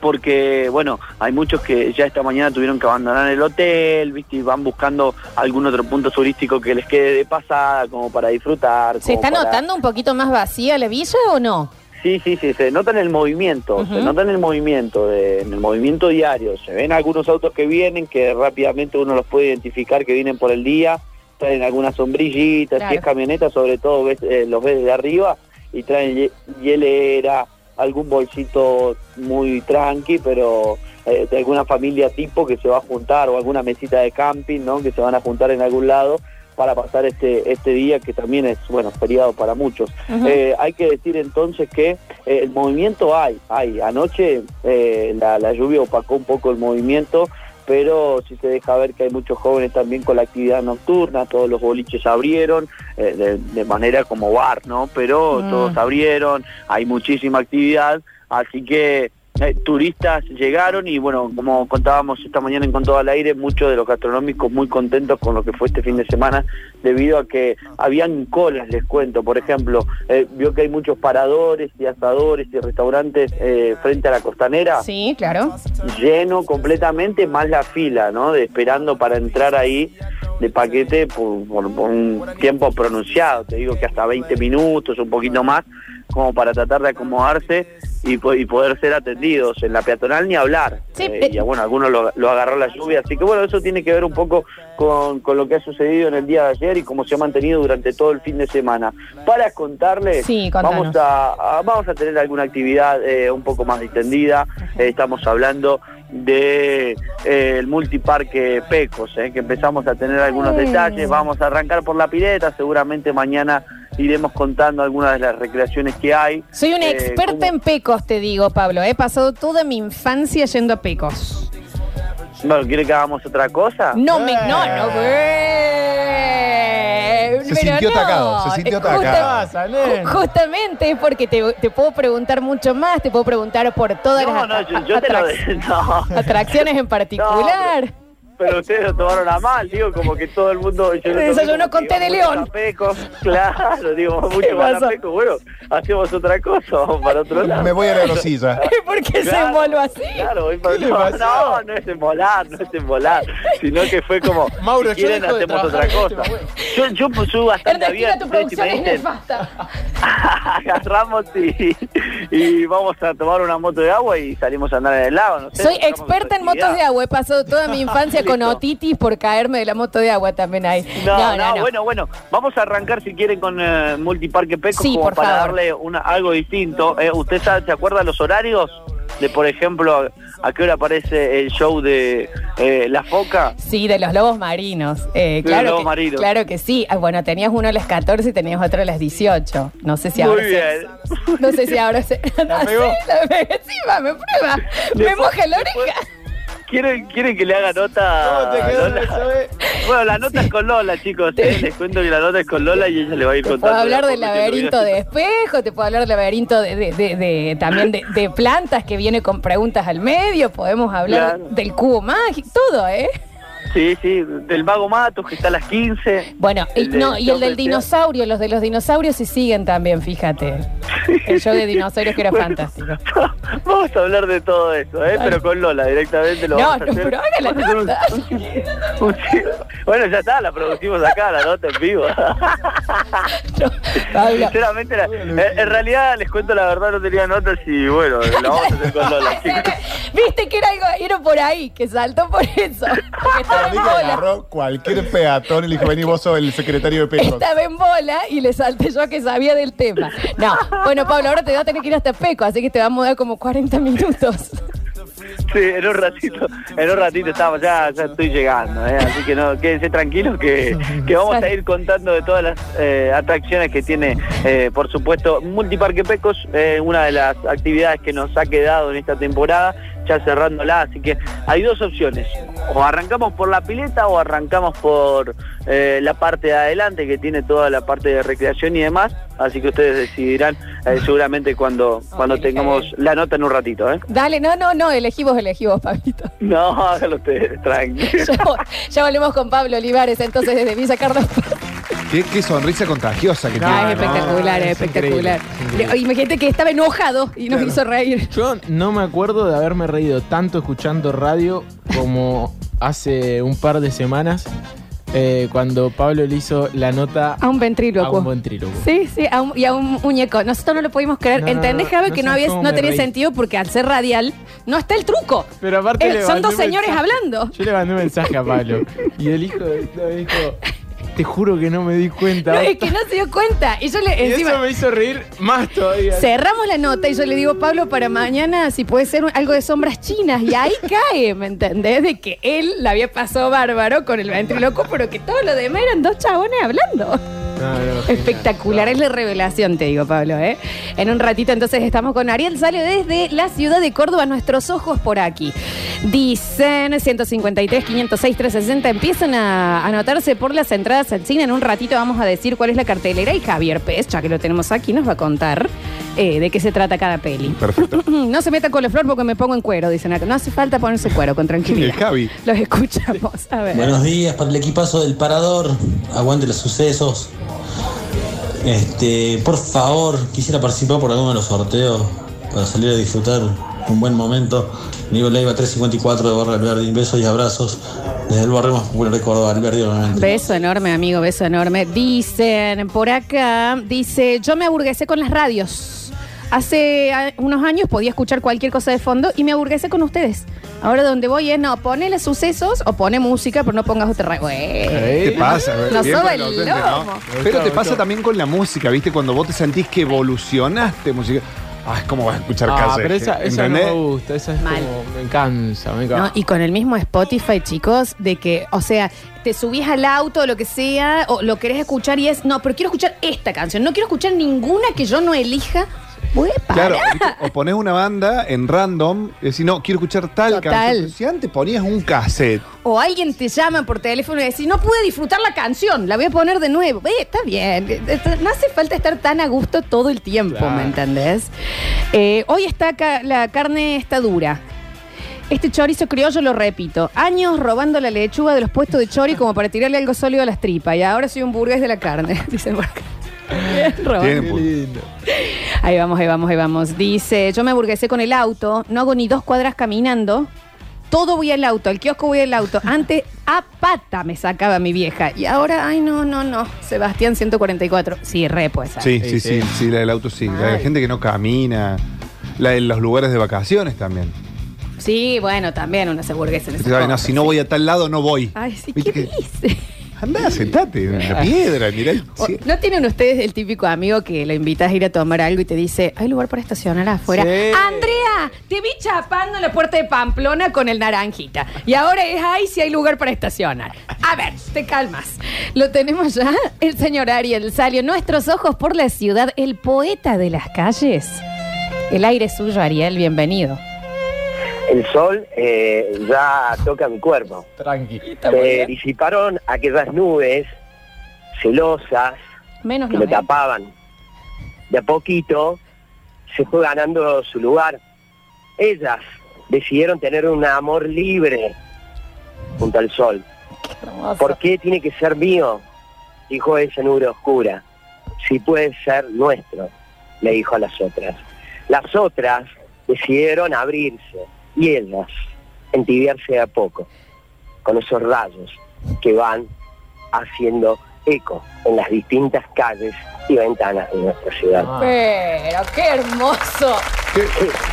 porque bueno, hay muchos que ya esta mañana tuvieron que abandonar el hotel, ¿viste? y van buscando algún otro punto turístico que les quede de pasada como para disfrutar. ¿Se está para- notando un poquito más vacía la villa o no? Sí, sí, sí, se nota en el movimiento, se nota en el movimiento, de- en el movimiento diario. Se ven algunos autos que vienen, que rápidamente uno los puede identificar que vienen por el día, traen algunas sombrillitas, Claro. si es camioneta sobre todo ves, eh, los ves desde arriba y traen hie- hielera, algún bolsito muy tranqui, pero eh, de alguna familia tipo que se va a juntar o alguna mesita de camping, ¿no? Que se van a juntar en algún lado para pasar este este día que también es bueno feriado para muchos. Eh, hay que decir entonces que eh, el movimiento hay, hay. Anoche eh, la, la lluvia opacó un poco el movimiento, pero sí se deja ver que hay muchos jóvenes también con la actividad nocturna, todos los boliches abrieron, eh, de, de manera como bar, ¿no? Pero Mm. todos abrieron, hay muchísima actividad, así que eh, turistas llegaron y bueno, como contábamos esta mañana en Con Todo al Aire, muchos de los gastronómicos muy contentos con lo que fue este fin de semana debido a que habían colas, les cuento, por ejemplo, eh, vio que hay muchos paradores y asadores y restaurantes eh, frente a la costanera, Sí, claro. lleno completamente, más la fila, ¿no? De esperando para entrar ahí de paquete por, por- por un tiempo pronunciado, te digo que hasta 20 minutos, un poquito más, como para tratar de acomodarse y, po- y poder ser atendidos. En la peatonal ni hablar. Sí, Eh, y bueno, algunos lo, lo agarró la lluvia, así que bueno, eso tiene que ver un poco con, con lo que ha sucedido en el día de ayer y cómo se ha mantenido durante todo el fin de semana. Para contarles, Sí, vamos a, a- vamos a tener alguna actividad eh, un poco más distendida. Eh, estamos hablando de eh, el multiparque Pecos, eh, que empezamos a tener algunos detalles. Vamos a arrancar por la pileta, seguramente mañana iremos contando algunas de las recreaciones que hay. Soy una Eh, experta en pecos, te digo, Pablo. He pasado toda mi infancia yendo a pecos. Bueno, ¿quiere que hagamos otra cosa? No me. No, no, Se pero sintió no. atacado, se sintió Eh, atacado. justa-. Justamente es porque te, te puedo preguntar mucho más, te puedo preguntar por todas No, las no, atra- yo, yo te lo atrac- <laughs> no. atracciones en particular. Pero ustedes lo tomaron a mal, digo, como que todo el mundo... yo Desayunó con té de león. Peco. <laughs> Claro, digo, ¿Qué mucho más pasó? a Peco. Bueno, hacemos otra cosa, vamos para otro lado. Me voy a la <laughs> rosilla. ¿Por qué se envolvió así? Claro, voy para ¿Qué le no, no, no es embolar, no es embolar, sino que fue como, Mauro, si quieren hacemos otra cosa. este. Yo, yo pues, soy bastante abierto, tu si producción me es dicen, nefasta. <laughs> agarramos y, y vamos a tomar una moto de agua y salimos a andar en el lago, no sé. Soy experta en motos de agua. He pasado toda mi infancia con Listo. otitis por caerme de la moto de agua también ahí. No, no, bueno, bueno, vamos a arrancar si quieren con eh, Multiparque Peco Sí, como por para favor. darle una, algo distinto. Eh, ¿Usted sabe, se acuerda los horarios? De, por ejemplo, a, qué hora aparece el show de eh, La Foca. Sí, de los lobos marinos. Eh, claro, los lobos que, marinos. claro que sí. Ah, bueno, tenías uno a las 14 y tenías otro a las 18. No sé si Muy ahora se- bien. No sé si ahora se... <laughs> <laughs> La pegó. sí, la. Sí, va, me prueba. Me Después- moja la después- oreja. ¿Quieren, ¿Quieren que le haga nota? ¿Cómo te quedó Lola? eso, eh? Bueno, la nota es con Lola, chicos. eh, Les cuento que la nota es con Lola y ella le va a ir Te contando. puedo hablar del laberinto de espejo, te puedo hablar del laberinto de, de- de- de- también de, de plantas que viene con preguntas al medio, podemos hablar Claro. del cubo mágico, todo, ¿eh? Sí, sí, del Mago Matos que está a las 15. Bueno, y, El no, y el del dinosaurio, los de los dinosaurios sí siguen también, fíjate. El show de dinosaurios que era Bueno, fantástico. <laughs> Vamos a hablar de todo eso, ¿eh? pero con Lola directamente lo No, vamos a no, hacer. pero <laughs> bueno, ya está, la producimos acá, la nota en vivo. <laughs> No, Sinceramente, la- en, en realidad les cuento la verdad, no tenía notas y bueno, la vamos a hacer con Lola, chicos. Viste que era algo, era por ahí, que saltó por eso. Porque estaba Para en mí que bola. agarró cualquier peatón y le dijo, vení vos sos el secretario de Pecos. Estaba en bola y le salté yo que sabía del tema. No, bueno, Pablo, ahora te va a tener que ir hasta Peco, así que te va a mudar como 40 minutos. Sí, en un ratito, en un ratito estamos, ya, ya estoy llegando, ¿eh? así que no, quédense tranquilos que, que vamos a ir contando de todas las eh, atracciones que tiene, eh, por supuesto, Multiparque Pecos, una de las actividades que nos ha quedado en esta temporada, ya cerrándola, así que hay dos opciones, o arrancamos por la pileta o arrancamos por la parte de adelante que tiene toda la parte de recreación y demás, así que ustedes decidirán eh, seguramente cuando, cuando tengamos la nota en un ratito, ¿eh? Dale, no, no, no, elegimos, elegimos, Pablito. <laughs> No, hágalo ustedes, tranquilo. <laughs> Ya, ya volvemos con Pablo Olivares, entonces desde Villa Carlos. Qué, qué sonrisa contagiosa que No, tiene. es espectacular, no, es es espectacular. es Imagínate que estaba enojado y nos hizo reír. Yo no me acuerdo de haberme reído tanto escuchando radio como hace un par de semanas eh, cuando Pablo le hizo la nota A un a ventrílocuo. un ventrílocuo. Sí, sí, a un- y a un muñeco. Nosotros no lo pudimos creer. No, ¿Entendés, Javi, no que no, había, no tenía reí. sentido porque al ser radial no está el truco. Pero aparte Eh, le son dos señores mensaje. hablando. Yo le mandé un mensaje a Pablo <laughs> y el hijo de- dijo, te juro que no me di cuenta. No, es que no se dio cuenta. Y yo le y encima. eso me hizo reír más todavía. Cerramos la nota y yo le digo, Pablo, para mañana si puede ser un- algo de sombras chinas. Y ahí cae, ¿me entendés? De que él la había pasado bárbaro con el ventriloquio, pero que todo lo demás eran dos chabones hablando. Espectacular, es la revelación, te digo, Pablo. ¿eh? En un ratito entonces estamos con Ariel Sale desde la ciudad de Córdoba, nuestros ojos por aquí. Dicen 153, 506, 360, empiezan a anotarse por las entradas al cine. En un ratito vamos a decir cuál es la cartelera y Javier Pez, ya que lo tenemos aquí, nos va a contar eh, de qué se trata cada peli. Perfecto. <laughs> No se meta con la flor porque me pongo en cuero, dicen acá. No hace falta ponerse cuero, con tranquilidad. El Javi. <laughs> Los escuchamos. A ver. Buenos días para el equipazo del Parador. Aguante los sucesos. Este, por favor, quisiera participar por alguno de los sorteos para salir a disfrutar un buen momento. Nico Leiva 354 de Barra Alberdi. Besos y abrazos desde el barrio más popular de Córdoba, Alberdi, obviamente. Beso enorme, amigo, beso enorme. Dicen por acá, dice, yo me aburguesé con las radios. Hace ah, unos años podía escuchar cualquier cosa de fondo y me aburguesé con ustedes. Ahora donde voy es, no, ponele sucesos o pone música, pero no pongas otra radio. ¿Qué pasa? Nos Bien soba por el ¿no? lomo. Pero te pasa también con la música, ¿viste? Cuando vos te sentís que evolucionaste música. Ay, ¿cómo vas a escuchar Ah, pero esa, esa no ¿Entendés? me gusta, esa es Mal. como, me cansa, me No, cansa. y con el mismo Spotify, chicos, de que, o sea, te subís al auto o lo que sea, o lo querés escuchar y es, no, pero quiero escuchar esta canción, no quiero escuchar ninguna que yo no elija. Voy a parar. Claro, o pones una banda en random y decís, no, quiero escuchar tal Total. canción. Si antes ponías un cassette, O alguien te llama por teléfono y decís, no pude disfrutar la canción, la voy a poner de nuevo. Eh, está bien, eh, no hace falta estar tan a gusto todo el tiempo, Claro. ¿me entendés? Eh, hoy está ca- la carne está dura. Este chorizo criollo, lo repito, años robando la lechuga de los puestos de chori como para tirarle algo sólido a las tripas. Y ahora soy un burgués de la carne, <laughs> dicen por acá. <laughs> Bien, Qué lindo. Ahí vamos, ahí vamos, ahí vamos. Dice, yo me aburguesé con el auto, no hago ni dos cuadras caminando. Todo voy al auto, al kiosco voy al auto. Antes a pata me sacaba mi vieja. Y ahora, ay, no, no, no. Sebastián 144. Sí, re pues. Sí, sí, Sí, sí, sí. la del auto sí. La de gente que no camina. La de los lugares de vacaciones también. Sí, bueno, también una se aburguesa en esa Ay, no, cosa, si no sí. voy a tal lado, no voy. Ay, sí, ¿Viste ¿qué dice? Andá, sentate en la piedra, mirá el O- cielo. ¿No tienen ustedes el típico amigo que lo invitas a ir a tomar algo y te dice, hay lugar para estacionar afuera? Sí. Andrea, te vi chapando en la puerta de Pamplona con el naranjita. Y ahora es, ay, si hay lugar para estacionar. A ver, te calmas. Lo tenemos ya, el señor Ariel Salio. Nuestros ojos por la ciudad, el poeta de las calles. El aire es suyo, Ariel, bienvenido. El sol eh, ya toca mi cuerpo. Tranqui. Se disiparon aquellas nubes celosas Menos que no. me ¿eh? tapaban. De a poquito se fue ganando su lugar. Ellas decidieron tener un amor libre junto al sol. ¿Por qué tiene que ser mío? Dijo esa nube oscura. Si puede ser nuestro, le dijo a las otras. Las otras decidieron abrirse ellas entibiarse a poco con esos rayos que van haciendo eco en las distintas calles y ventanas de nuestra ciudad. Ah. Pero qué hermoso. Qué,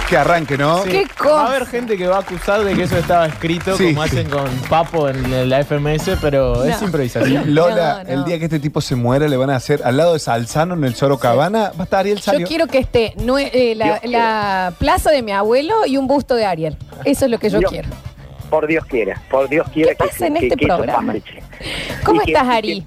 qué arranque, ¿no? ¿Qué Va a haber gente que va a acusar de que eso estaba escrito Sí, como sí. hacen con Papo en la FMS, pero es improvisación. Lola, No, no. el día que este tipo se muera, le van a hacer al lado de Salzano en el Soro Cabana, va a estar Ariel Yo Salio. quiero que esté eh, la, la plaza de mi abuelo y un busto de Ariel. Eso es lo que yo Dios- quiero. Por Dios quiera, por Dios quiera ¿Qué pasa en que, este que programa? ¿Cómo Y que- estás, Ari?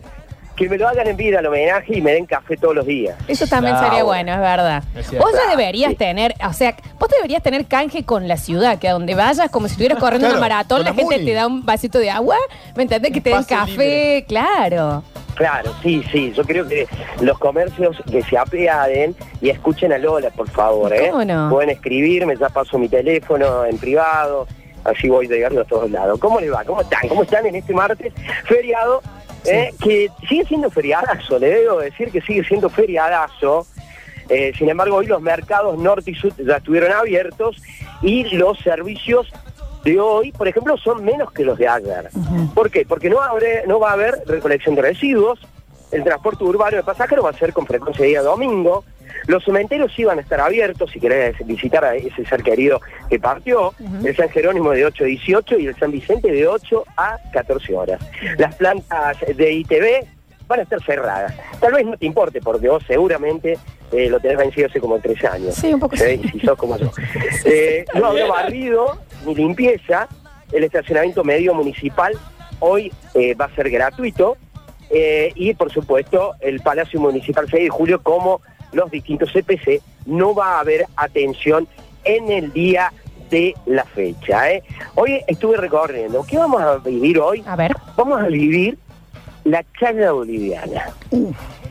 Que, me lo hagan en vida el homenaje y me den café todos los días. Eso también Claro. sería bueno, es verdad. Es. Vos ya deberías Sí. tener, o sea, vos deberías tener canje con la ciudad, que a donde vayas, como si estuvieras corriendo Claro, una maratón, la la gente te da un vasito de agua, ¿me entendés? Que te den café, libre. claro. Claro, sí, sí. Yo creo que los comercios que se apiaden y escuchen a Lola, por favor. ¿eh? ¿Cómo no? Pueden escribirme, ya paso mi teléfono en privado, así voy llegando a todos lados. ¿Cómo les va? ¿Cómo están? ¿Cómo están en este martes feriado? Eh, que sigue siendo feriadazo, le debo decir que sigue siendo feriadazo. Eh, sin embargo, hoy los mercados norte y sur ya estuvieron abiertos y los servicios de hoy, por ejemplo, son menos que los de ayer. ¿Por qué? Porque no, habré- no va a haber recolección de residuos, el transporte urbano de pasajeros va a ser con frecuencia día domingo, los cementerios sí van a estar abiertos si querés visitar a ese ser querido que partió, el San Jerónimo de 8 a 18 y el San Vicente de 8 a 14 horas. Las plantas de ITV van a estar cerradas. Tal vez no te importe porque vos seguramente eh, lo tenés vencido hace como tres años. Sí, un poco Sí, si sos como yo. <laughs> Eh, no habrá barrido ni limpieza. El estacionamiento medio municipal hoy eh, va a ser gratuito. Eh, y por supuesto, el Palacio Municipal 6 de Julio, como los distintos CPC, no va a haber atención en el día de la fecha. ¿eh? Hoy estuve recorriendo. ¿Qué vamos a vivir hoy? A ver. Vamos a vivir la chaya boliviana.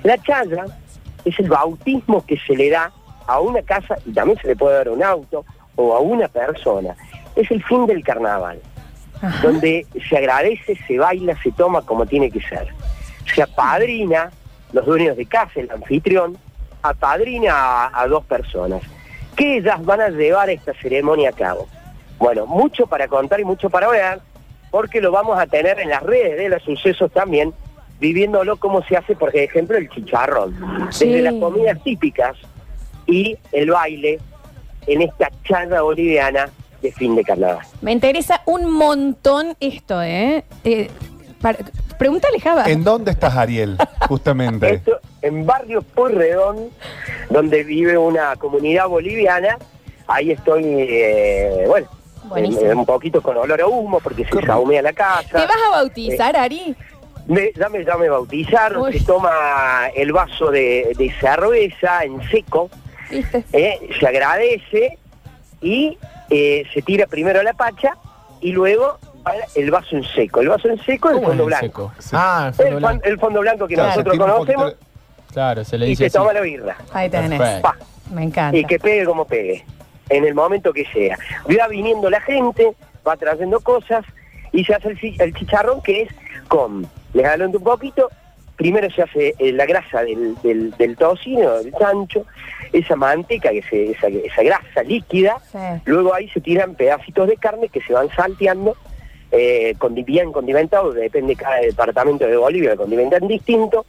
La chaya es el bautismo que se le da a una casa y también se le puede dar a un auto o a una persona. Es el fin del carnaval, Ajá. donde se agradece, se baila, se toma como tiene que ser. Se apadrina los dueños de casa, el anfitrión, apadrina a, a dos personas, que ellas van a llevar esta ceremonia a cabo. Bueno, mucho para contar y mucho para ver, porque lo vamos a tener en las redes de los sucesos también, viviéndolo como se hace, por ejemplo, el chicharrón. Sí. Desde las comidas típicas y el baile en esta charla boliviana de fin de carnaval. Me interesa un montón esto, ¿eh? eh para- pregúntale, Java. ¿En dónde estás, Ariel? Justamente. Esto en Barrio Pueyrredón, donde vive una comunidad boliviana, ahí estoy, eh, bueno, eh, un poquito con olor a humo porque se sahumea la casa. ¿Te vas a bautizar, Ari? Me- ya, me, ya me bautizaron, Uy. se toma el vaso de, de cerveza en seco, eh, se agradece y eh, se tira primero la pacha y luego va el vaso en seco. El vaso en seco es el ¿Cómo fondo es blanco. seco? Ah, el fondo El, fan- blanco. el fondo blanco que Claro, nosotros conocemos poquito Claro, se le y dice se así. toma la birra. Ahí tenés. Pa. Me encanta. y que pegue como pegue, en el momento que sea. Va viniendo la gente, va trayendo cosas y se hace el, chi- el chicharrón que es con, les adelanto un poquito, primero se hace eh, la grasa del, del, del tocino, del chancho, esa manteca, que se, esa, esa grasa líquida, Sí. luego ahí se tiran pedacitos de carne que se van salteando, eh, bien condimentados, depende cada departamento de Bolivia, condimentan distinto,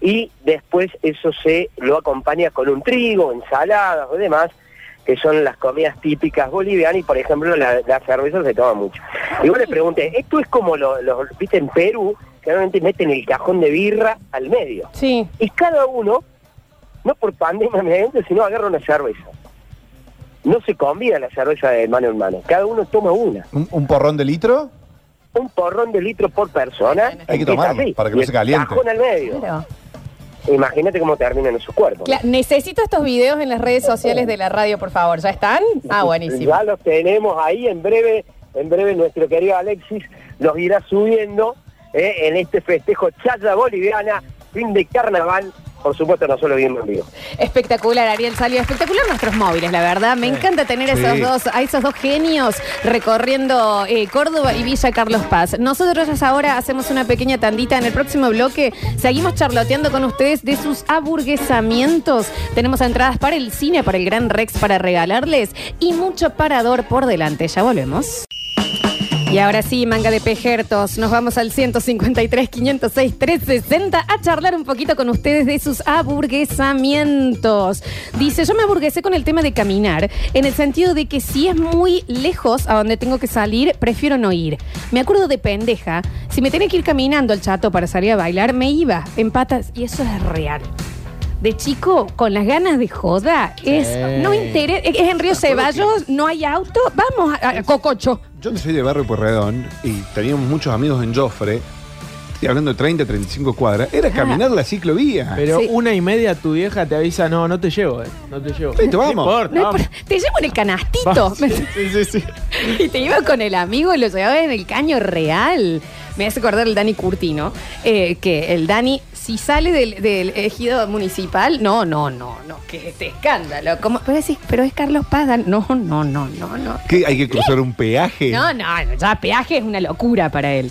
y después eso se lo acompaña con un trigo, ensaladas o demás, que son las comidas típicas bolivianas y por ejemplo la, la cerveza se toma mucho. Y vos le pregunté, esto es como lo, lo- viste en Perú, que realmente meten el cajón de birra al medio. Sí. Y cada uno, no por pandemia mediante, sino agarra una cerveza. No se convida la cerveza de mano en mano, cada uno toma una. ¿Un, un porrón de litro? Un porrón de litro por persona. Hay que tomarlo, así, para que no el se caliente. Cajón al medio. Claro. Imagínate cómo terminan esos cuerpos. Cla- necesito estos videos en las redes sociales de la radio, por favor. ¿Ya están? Ah, buenísimo. Ya los tenemos ahí en breve, en breve nuestro querido Alexis los irá subiendo eh, en este festejo chaya boliviana, fin de carnaval, por supuesto no solo viendo en vivo. Espectacular, Ariel Salio. Espectacular nuestros móviles, la verdad. Me encanta tener a Sí. esos dos, a esos dos genios recorriendo eh, Córdoba y Villa Carlos Paz. Nosotros ahora hacemos una pequeña tandita. En el próximo bloque seguimos charloteando con ustedes de sus aburguesamientos. Tenemos entradas para el cine, para el Gran Rex para regalarles y mucho parador por delante. Ya volvemos. Y ahora sí, manga de pejertos, nos vamos al 153, 506, 360 a charlar un poquito con ustedes de sus aburguesamientos. Dice, yo me aburguesé con el tema de caminar, en el sentido de que si es muy lejos a donde tengo que salir, prefiero no ir. Me acuerdo de pendeja, si me tenía que ir caminando al chato para salir a bailar, me iba en patas y eso es real. De chico, con las ganas de joda, es, no interesa, es en Río Ceballos, no hay auto, vamos a, a Cococho. Yo no soy de Barrio Pueyrredón y teníamos muchos amigos en Joffre. Estoy hablando de 30, 35 cuadras. Era caminar la ciclovía. Pero Sí. una y media tu vieja te avisa, no, no te llevo, eh. No te llevo. Listo, vamos. No importa, No vamos. importa, te llevo en el canastito. Vamos. Sí, sí, sí. <laughs> y te iba con el amigo y lo llevaba en el caño real. Me hace acordar el Dani Curtino, eh, que el Dani, si sale del, del ejido municipal, no, no, no, no, que es este escándalo. ¿Cómo? Pero, decís, pero es Carlos Paz, no, no, no, no, no. ¿Qué? ¿Hay que cruzar un peaje? No, no, ya peaje es una locura para él.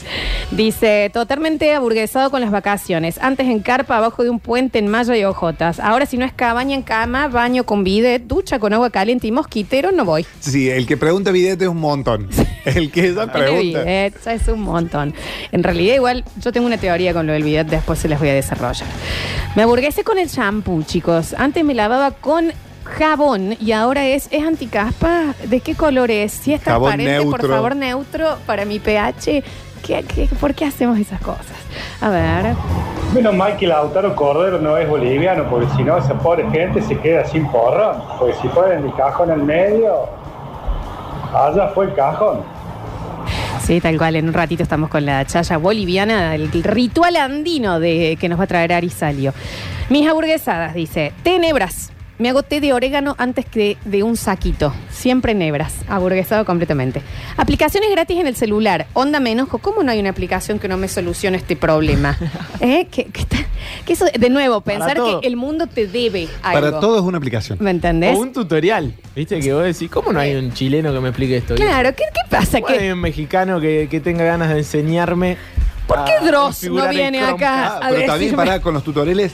Dice, totalmente aburguesado con las vacaciones. Antes en carpa, abajo de un puente en Maya y Ojotas. Ahora si no es cabaña en cama, baño con bidet, ducha con agua caliente y mosquitero, no voy. Sí, el que pregunta billete es un montón. El que esa El pregunta. bidet, es un montón. En realidad, igual, yo tengo una teoría con lo del bidet, después se las voy a desarrollar. Me aburguesé con el shampoo, chicos. Antes me lavaba con jabón y ahora es, es anticaspa. ¿De qué color es? Si es Jabón transparente, por neutro. favor, neutro para mi pH. ¿Qué, qué, por qué hacemos esas cosas? A ver. Menos mal que Lautaro Cordero no es boliviano, porque si no, esa pobre gente se queda sin porrón. Porque si ponen el cajón al medio, allá fue el cajón. Sí, tal cual. En un ratito estamos con la chaya boliviana, el ritual andino de que nos va a traer Arisalio. Mis aburguesadas, dice, tenebras. Me hago té de orégano antes que de un saquito. Siempre nebras. Aburguesado completamente. Aplicaciones gratis en el celular. Onda me enojo. ¿Cómo no hay una aplicación que no me solucione este problema? <laughs> ¿Eh? Que, que está- que eso, de nuevo, pensar todo. que el mundo te debe algo. Para todo es una aplicación. ¿Me entendés? O un tutorial. ¿Viste? Que vos decís, ¿cómo no hay un chileno que me explique esto? Claro, ¿qué, qué pasa? ¿Cómo hay ¿Qué, un mexicano que, que tenga ganas de enseñarme? ¿Por qué a Dross no configurar el viene acá? Chromecast? Ah, a pero también decirme- para con los tutoriales.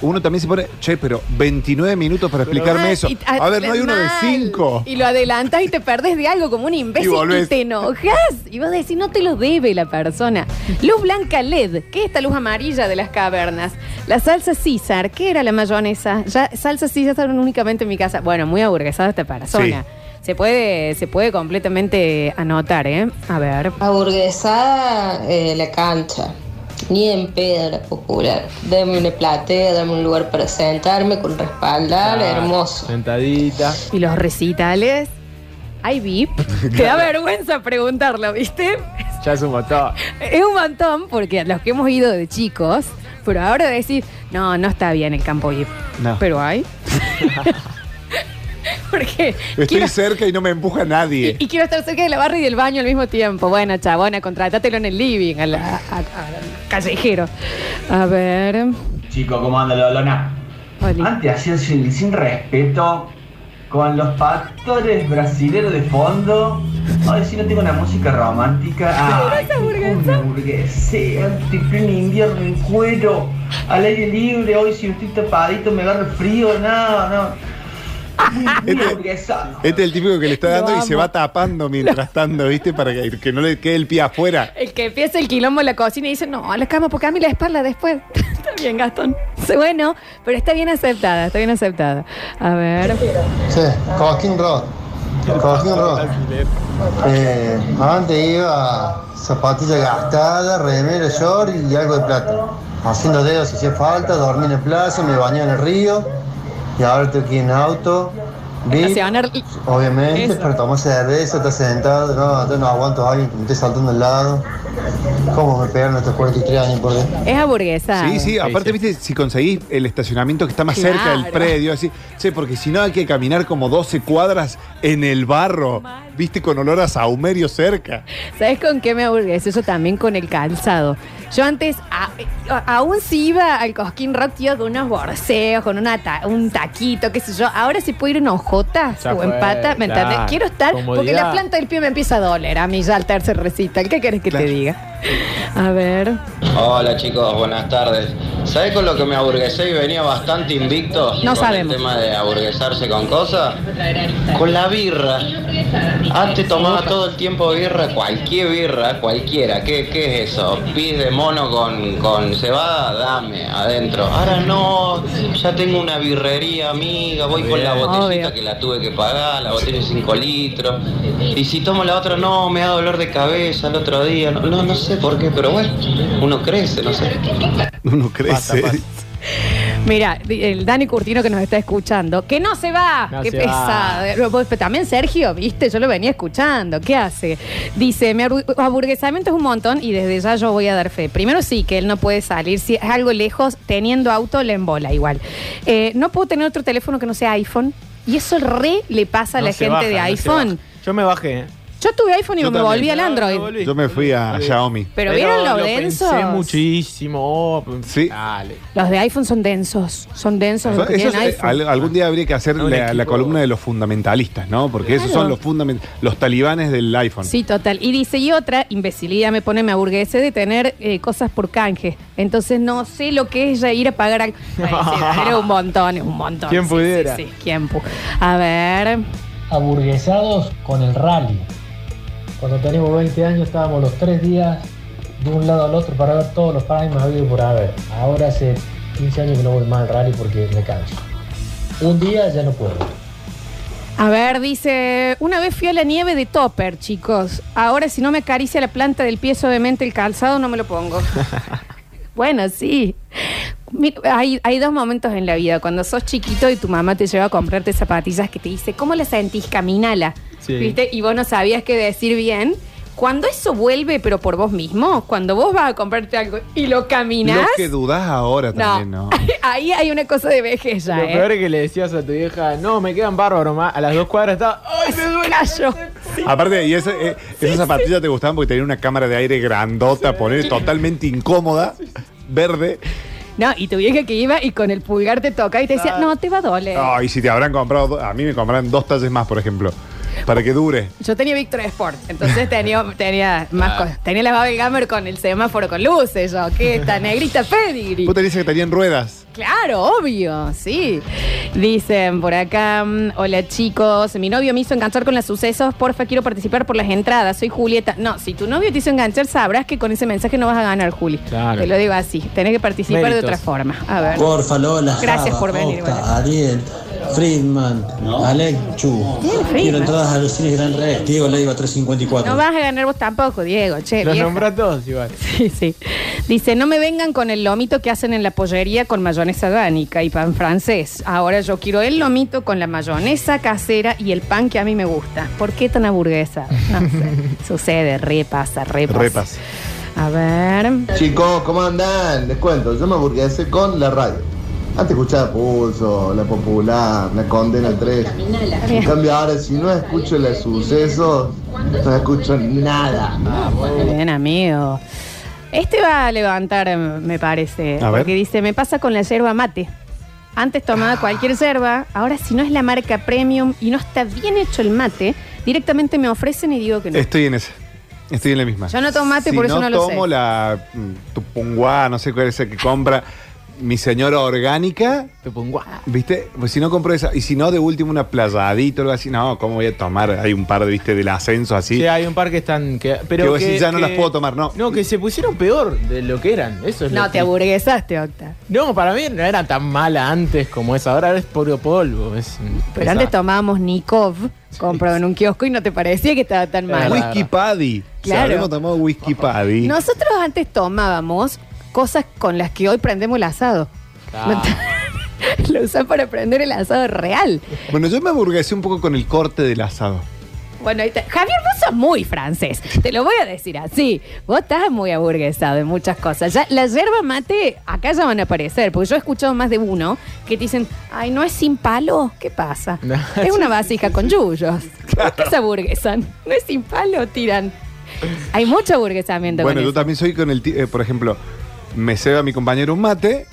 Uno también se pone, che, pero 29 minutos para explicarme Ah, eso. y- A ver, no hay uno de mal. 5. Y lo adelantas y te perdes de algo como un imbécil Y y, te enojas. Y vos decís, no te lo debe la persona. Luz blanca LED. ¿Qué es esta luz amarilla de las cavernas? La salsa César. ¿Qué era la mayonesa? Ya, salsa César únicamente en mi casa. Bueno, muy aburguesada esta persona. Se puede, se puede completamente anotar, ¿eh? A ver. Aburguesada eh, la cancha. Ni en piedra popular. Dame una platea, dame un lugar para sentarme con respaldar, Ah, hermoso. Sentadita. ¿Y los recitales? ¿Hay VIP? <laughs> Te da vergüenza preguntarlo, ¿viste? Ya es un montón. Es un montón porque a los que hemos ido de chicos, pero ahora decir, no, no está bien el campo VIP. No. Pero hay. <laughs> <laughs> porque Estoy quiero, cerca y no me empuja nadie. y quiero estar cerca de la barra y del baño al mismo tiempo. Bueno, chabona, contratátelo en el living, al a- a- al callejero. A ver. Chico, ¿cómo anda la Lona? Oli. Antes hacían sin, sin respeto con los pastores brasileños de fondo. Ahora sí no tengo una música romántica. Ah, una hamburguesa, en invierno en cuero, al aire libre. Hoy si estoy tapadito me agarro frío. No, no. Este-. Este es el típico que le está dando y se va tapando mientras tanto, ¿viste? Para que, que no le quede el pie afuera. El que empieza el quilombo en la cocina y dice, no, a la cama, porque a mí la espalda después. <laughs> está bien, Gastón. Bueno, pero está bien aceptada, está bien aceptada. A ver. Sí, Coquín Rock. Coquín Rock. Eh, antes iba zapatilla gastada, remera, short y algo de plata. Haciendo dedos si hacía falta, dormí en el plaza, me bañé en el río y ahora estoy aquí en auto. Estacionar- obviamente, Eso. para tomar cerveza, estar sentado, no, no aguanto a alguien que me esté saltando al lado. ¿Cómo me pegaron estos 43 años por dentro? Es hamburguesa. Sí, sí, aparte, viste, si conseguís el estacionamiento que está más Claro. cerca del predio, así, che, porque si no hay que caminar como 12 cuadras en el barro, viste, con olor a saumerio cerca. ¿Sabes con qué me aburgueso? Eso también con el calzado. Yo antes, a- a- aún si iba al Cosquín Rock, tío, con unos borseos, con una ta- un taquito, qué sé yo. Ahora si puedo ir en ojotas Ya o en fue, pata, ¿me claro. entendés? Quiero estar, porque Comodidad. la planta del pie me empieza a doler a mí ya al tercer recital. ¿Qué querés que Claro. te diga? Yeah. A ver. Hola chicos, buenas tardes. ¿Sabes con lo que me aburguesé y venía bastante invicto? No con sabemos. el tema de aburguesarse con cosas. Con la birra. Antes tomaba todo el tiempo birra, cualquier birra, cualquiera. ¿Qué, qué es eso? Pis de mono con, con cebada, dame, adentro. Ahora no, ya tengo una birrería amiga, voy con la botellita Obvio. que la tuve que pagar, la botella de 5 litros. Y si tomo la otra, no, me da dolor de cabeza el otro día. No, no, no sé por qué, pero bueno, uno crece, no sé. Uno crece. Mira, el Dani Curtino que nos está escuchando, que no se va, No qué se pesado. Pero también Sergio, viste, yo lo venía escuchando, ¿qué hace? Dice, mi abu- aburguesamiento es un montón y desde ya yo voy a dar fe. Primero sí, que él no puede salir, si es algo lejos, teniendo auto le embola igual. Eh, no puedo tener otro teléfono que no sea iPhone y eso re le pasa a No la gente baja, de iPhone. Yo me bajé. ¿Eh? Yo tuve iPhone y Yo me también. volví al Android. volví. Yo me fui a Xiaomi. Pero, ¿vieron lo, lo densos? pensé muchísimo. Oh, Sí. Dale. Los de iPhone son densos, son densos los que Eso tienen es- iPhone. al- algún día habría que hacer Un la, la equipo. columna de los fundamentalistas, ¿no? Porque esos Claro. son los fundament los talibanes del iPhone. Sí, total. Y dice, y otra, imbecilidad me pone, me aburguese de tener eh, cosas por canje. Entonces no sé lo que es ya ir a pagar <laughs> sí, era un montón, es un montón. ¿Quién Sí, pudiera? Sí, sí, ¿quién pu- A ver. aburguesados con el rally. Cuando teníamos 20 años estábamos los tres días de un lado al otro para ver todos los primes habido y por haber. Ahora hace 15 años que no voy más al rally porque me canso. Un día ya no puedo. A ver, dice, una vez fui a la nieve de Topper, chicos. Ahora si no me acaricia la planta del pie suavemente el calzado, no me lo pongo. <laughs> bueno, sí. Mira, hay, hay dos momentos en la vida. Cuando sos chiquito y tu mamá te lleva a comprarte zapatillas que te dice, ¿cómo las sentís? Camínala. Sí. ¿Viste? Y vos no sabías qué decir bien. Cuando eso vuelve, pero por vos mismo, cuando vos vas a comprarte algo y lo caminas, Lo que dudás ahora también, ¿no? <laughs> ahí hay una cosa de vejez ya, Lo ¿eh? peor es que le decías a tu vieja, no, me quedan bárbaros más. A las dos cuadras estaba, ¡ay, me duele! Callo. Aparte, y ese, eh, esas zapatillas te gustaban porque tenía una cámara de aire grandota, poner totalmente incómoda, verde. No, y tu vieja que iba y con el pulgar te toca y te decía, no, te va a doler. Ay, si te habrán comprado, do- a mí me compraron dos talles más, por ejemplo, para que dure. Yo tenía Victor Sport, entonces <laughs> tenía, tenía más cosas. Tenía la Babel Gamer con el semáforo con luces, yo, que esta negrita pedigree. Vos te dices que tenían ruedas. Claro, obvio, sí. Dicen por acá, mm, hola chicos, mi novio me hizo enganchar con los sucesos, porfa, quiero participar por las entradas, soy Julieta. No, si tu novio te hizo enganchar, sabrás que con ese mensaje no vas a ganar, Juli. Claro. Te lo digo así, tenés que participar de otra forma. A ver. Porfa, Lola. Gracias Java, por venir, bueno. Ariel, Friedman, Alec Chu. Friedman? Quiero entradas a los cines Gran Rex. Diego Leiva 354. No vas a ganar vos tampoco, Diego, che. Los vieja. nombró a todos igual. <laughs> Sí, sí. Dice, no me vengan con el lomito que hacen en la pollería con mayonesa dánica y pan francés. Ahora yo quiero el lomito con la mayonesa casera y el pan que a mí me gusta. ¿Por qué tan hamburguesa? No sé. <laughs> Sucede, repasa, repasa. Repas. A ver. Chicos, ¿cómo andan? Les cuento, yo me aburguesé con la radio. Antes escuchaba Pulso, La Popular, La Condena 3. En cambio ahora si no escucho los sucesos, no escucho nada. Muy bien, amigo. Este va a levantar, me parece. A ver. Porque dice, me pasa con la yerba mate. Antes tomaba cualquier yerba, ahora si no es la marca premium y no está bien hecho el mate, directamente me ofrecen y digo que no. Estoy en esa. Estoy en la misma. Yo no tomo mate, Si por eso no lo sé. tomo la mm, tupunguá, no sé cuál es el que compra mi señora orgánica, Te pongo. ¿viste? Pues si no compro esa, y si no, de último una playadita o algo así, no, ¿cómo voy a tomar? Hay un par, ¿viste? Del ascenso así. Sí, hay un par que están. Que, pero Que vos que, decís, ya no que- las puedo tomar, no. No, que se pusieron peor de lo que eran. Eso es No, lo te que- aburguesaste, Octa. No, para mí no era tan mala antes como es ahora. Ahora es puro polvo. Es, Pero esa- antes tomábamos Nikov, comprado en un kiosco y no te parecía que estaba tan mal. Whisky Paddy. Claro. Habremos tomado whisky Paddy. Nosotros antes tomábamos cosas con las que hoy prendemos el asado. <laughs> Lo usan para prender el asado real. Bueno, yo me aburguesé un poco con el corte del asado. Bueno, ahí. Javier, vos sos muy francés. Te lo voy a decir así. Vos estás muy aburguesado en muchas cosas. Ya, la yerba mate, acá ya van a aparecer, porque yo he escuchado más de uno que te dicen, ay, ¿no es sin palo? ¿Qué pasa? No, es una vasija con yuyos. ¿Por qué se aburguesan? ¿No es sin palo? Tiran. Hay mucho aburguesamiento Bueno, con yo eso. también soy con el, eh, por ejemplo, me ceba mi compañero un mate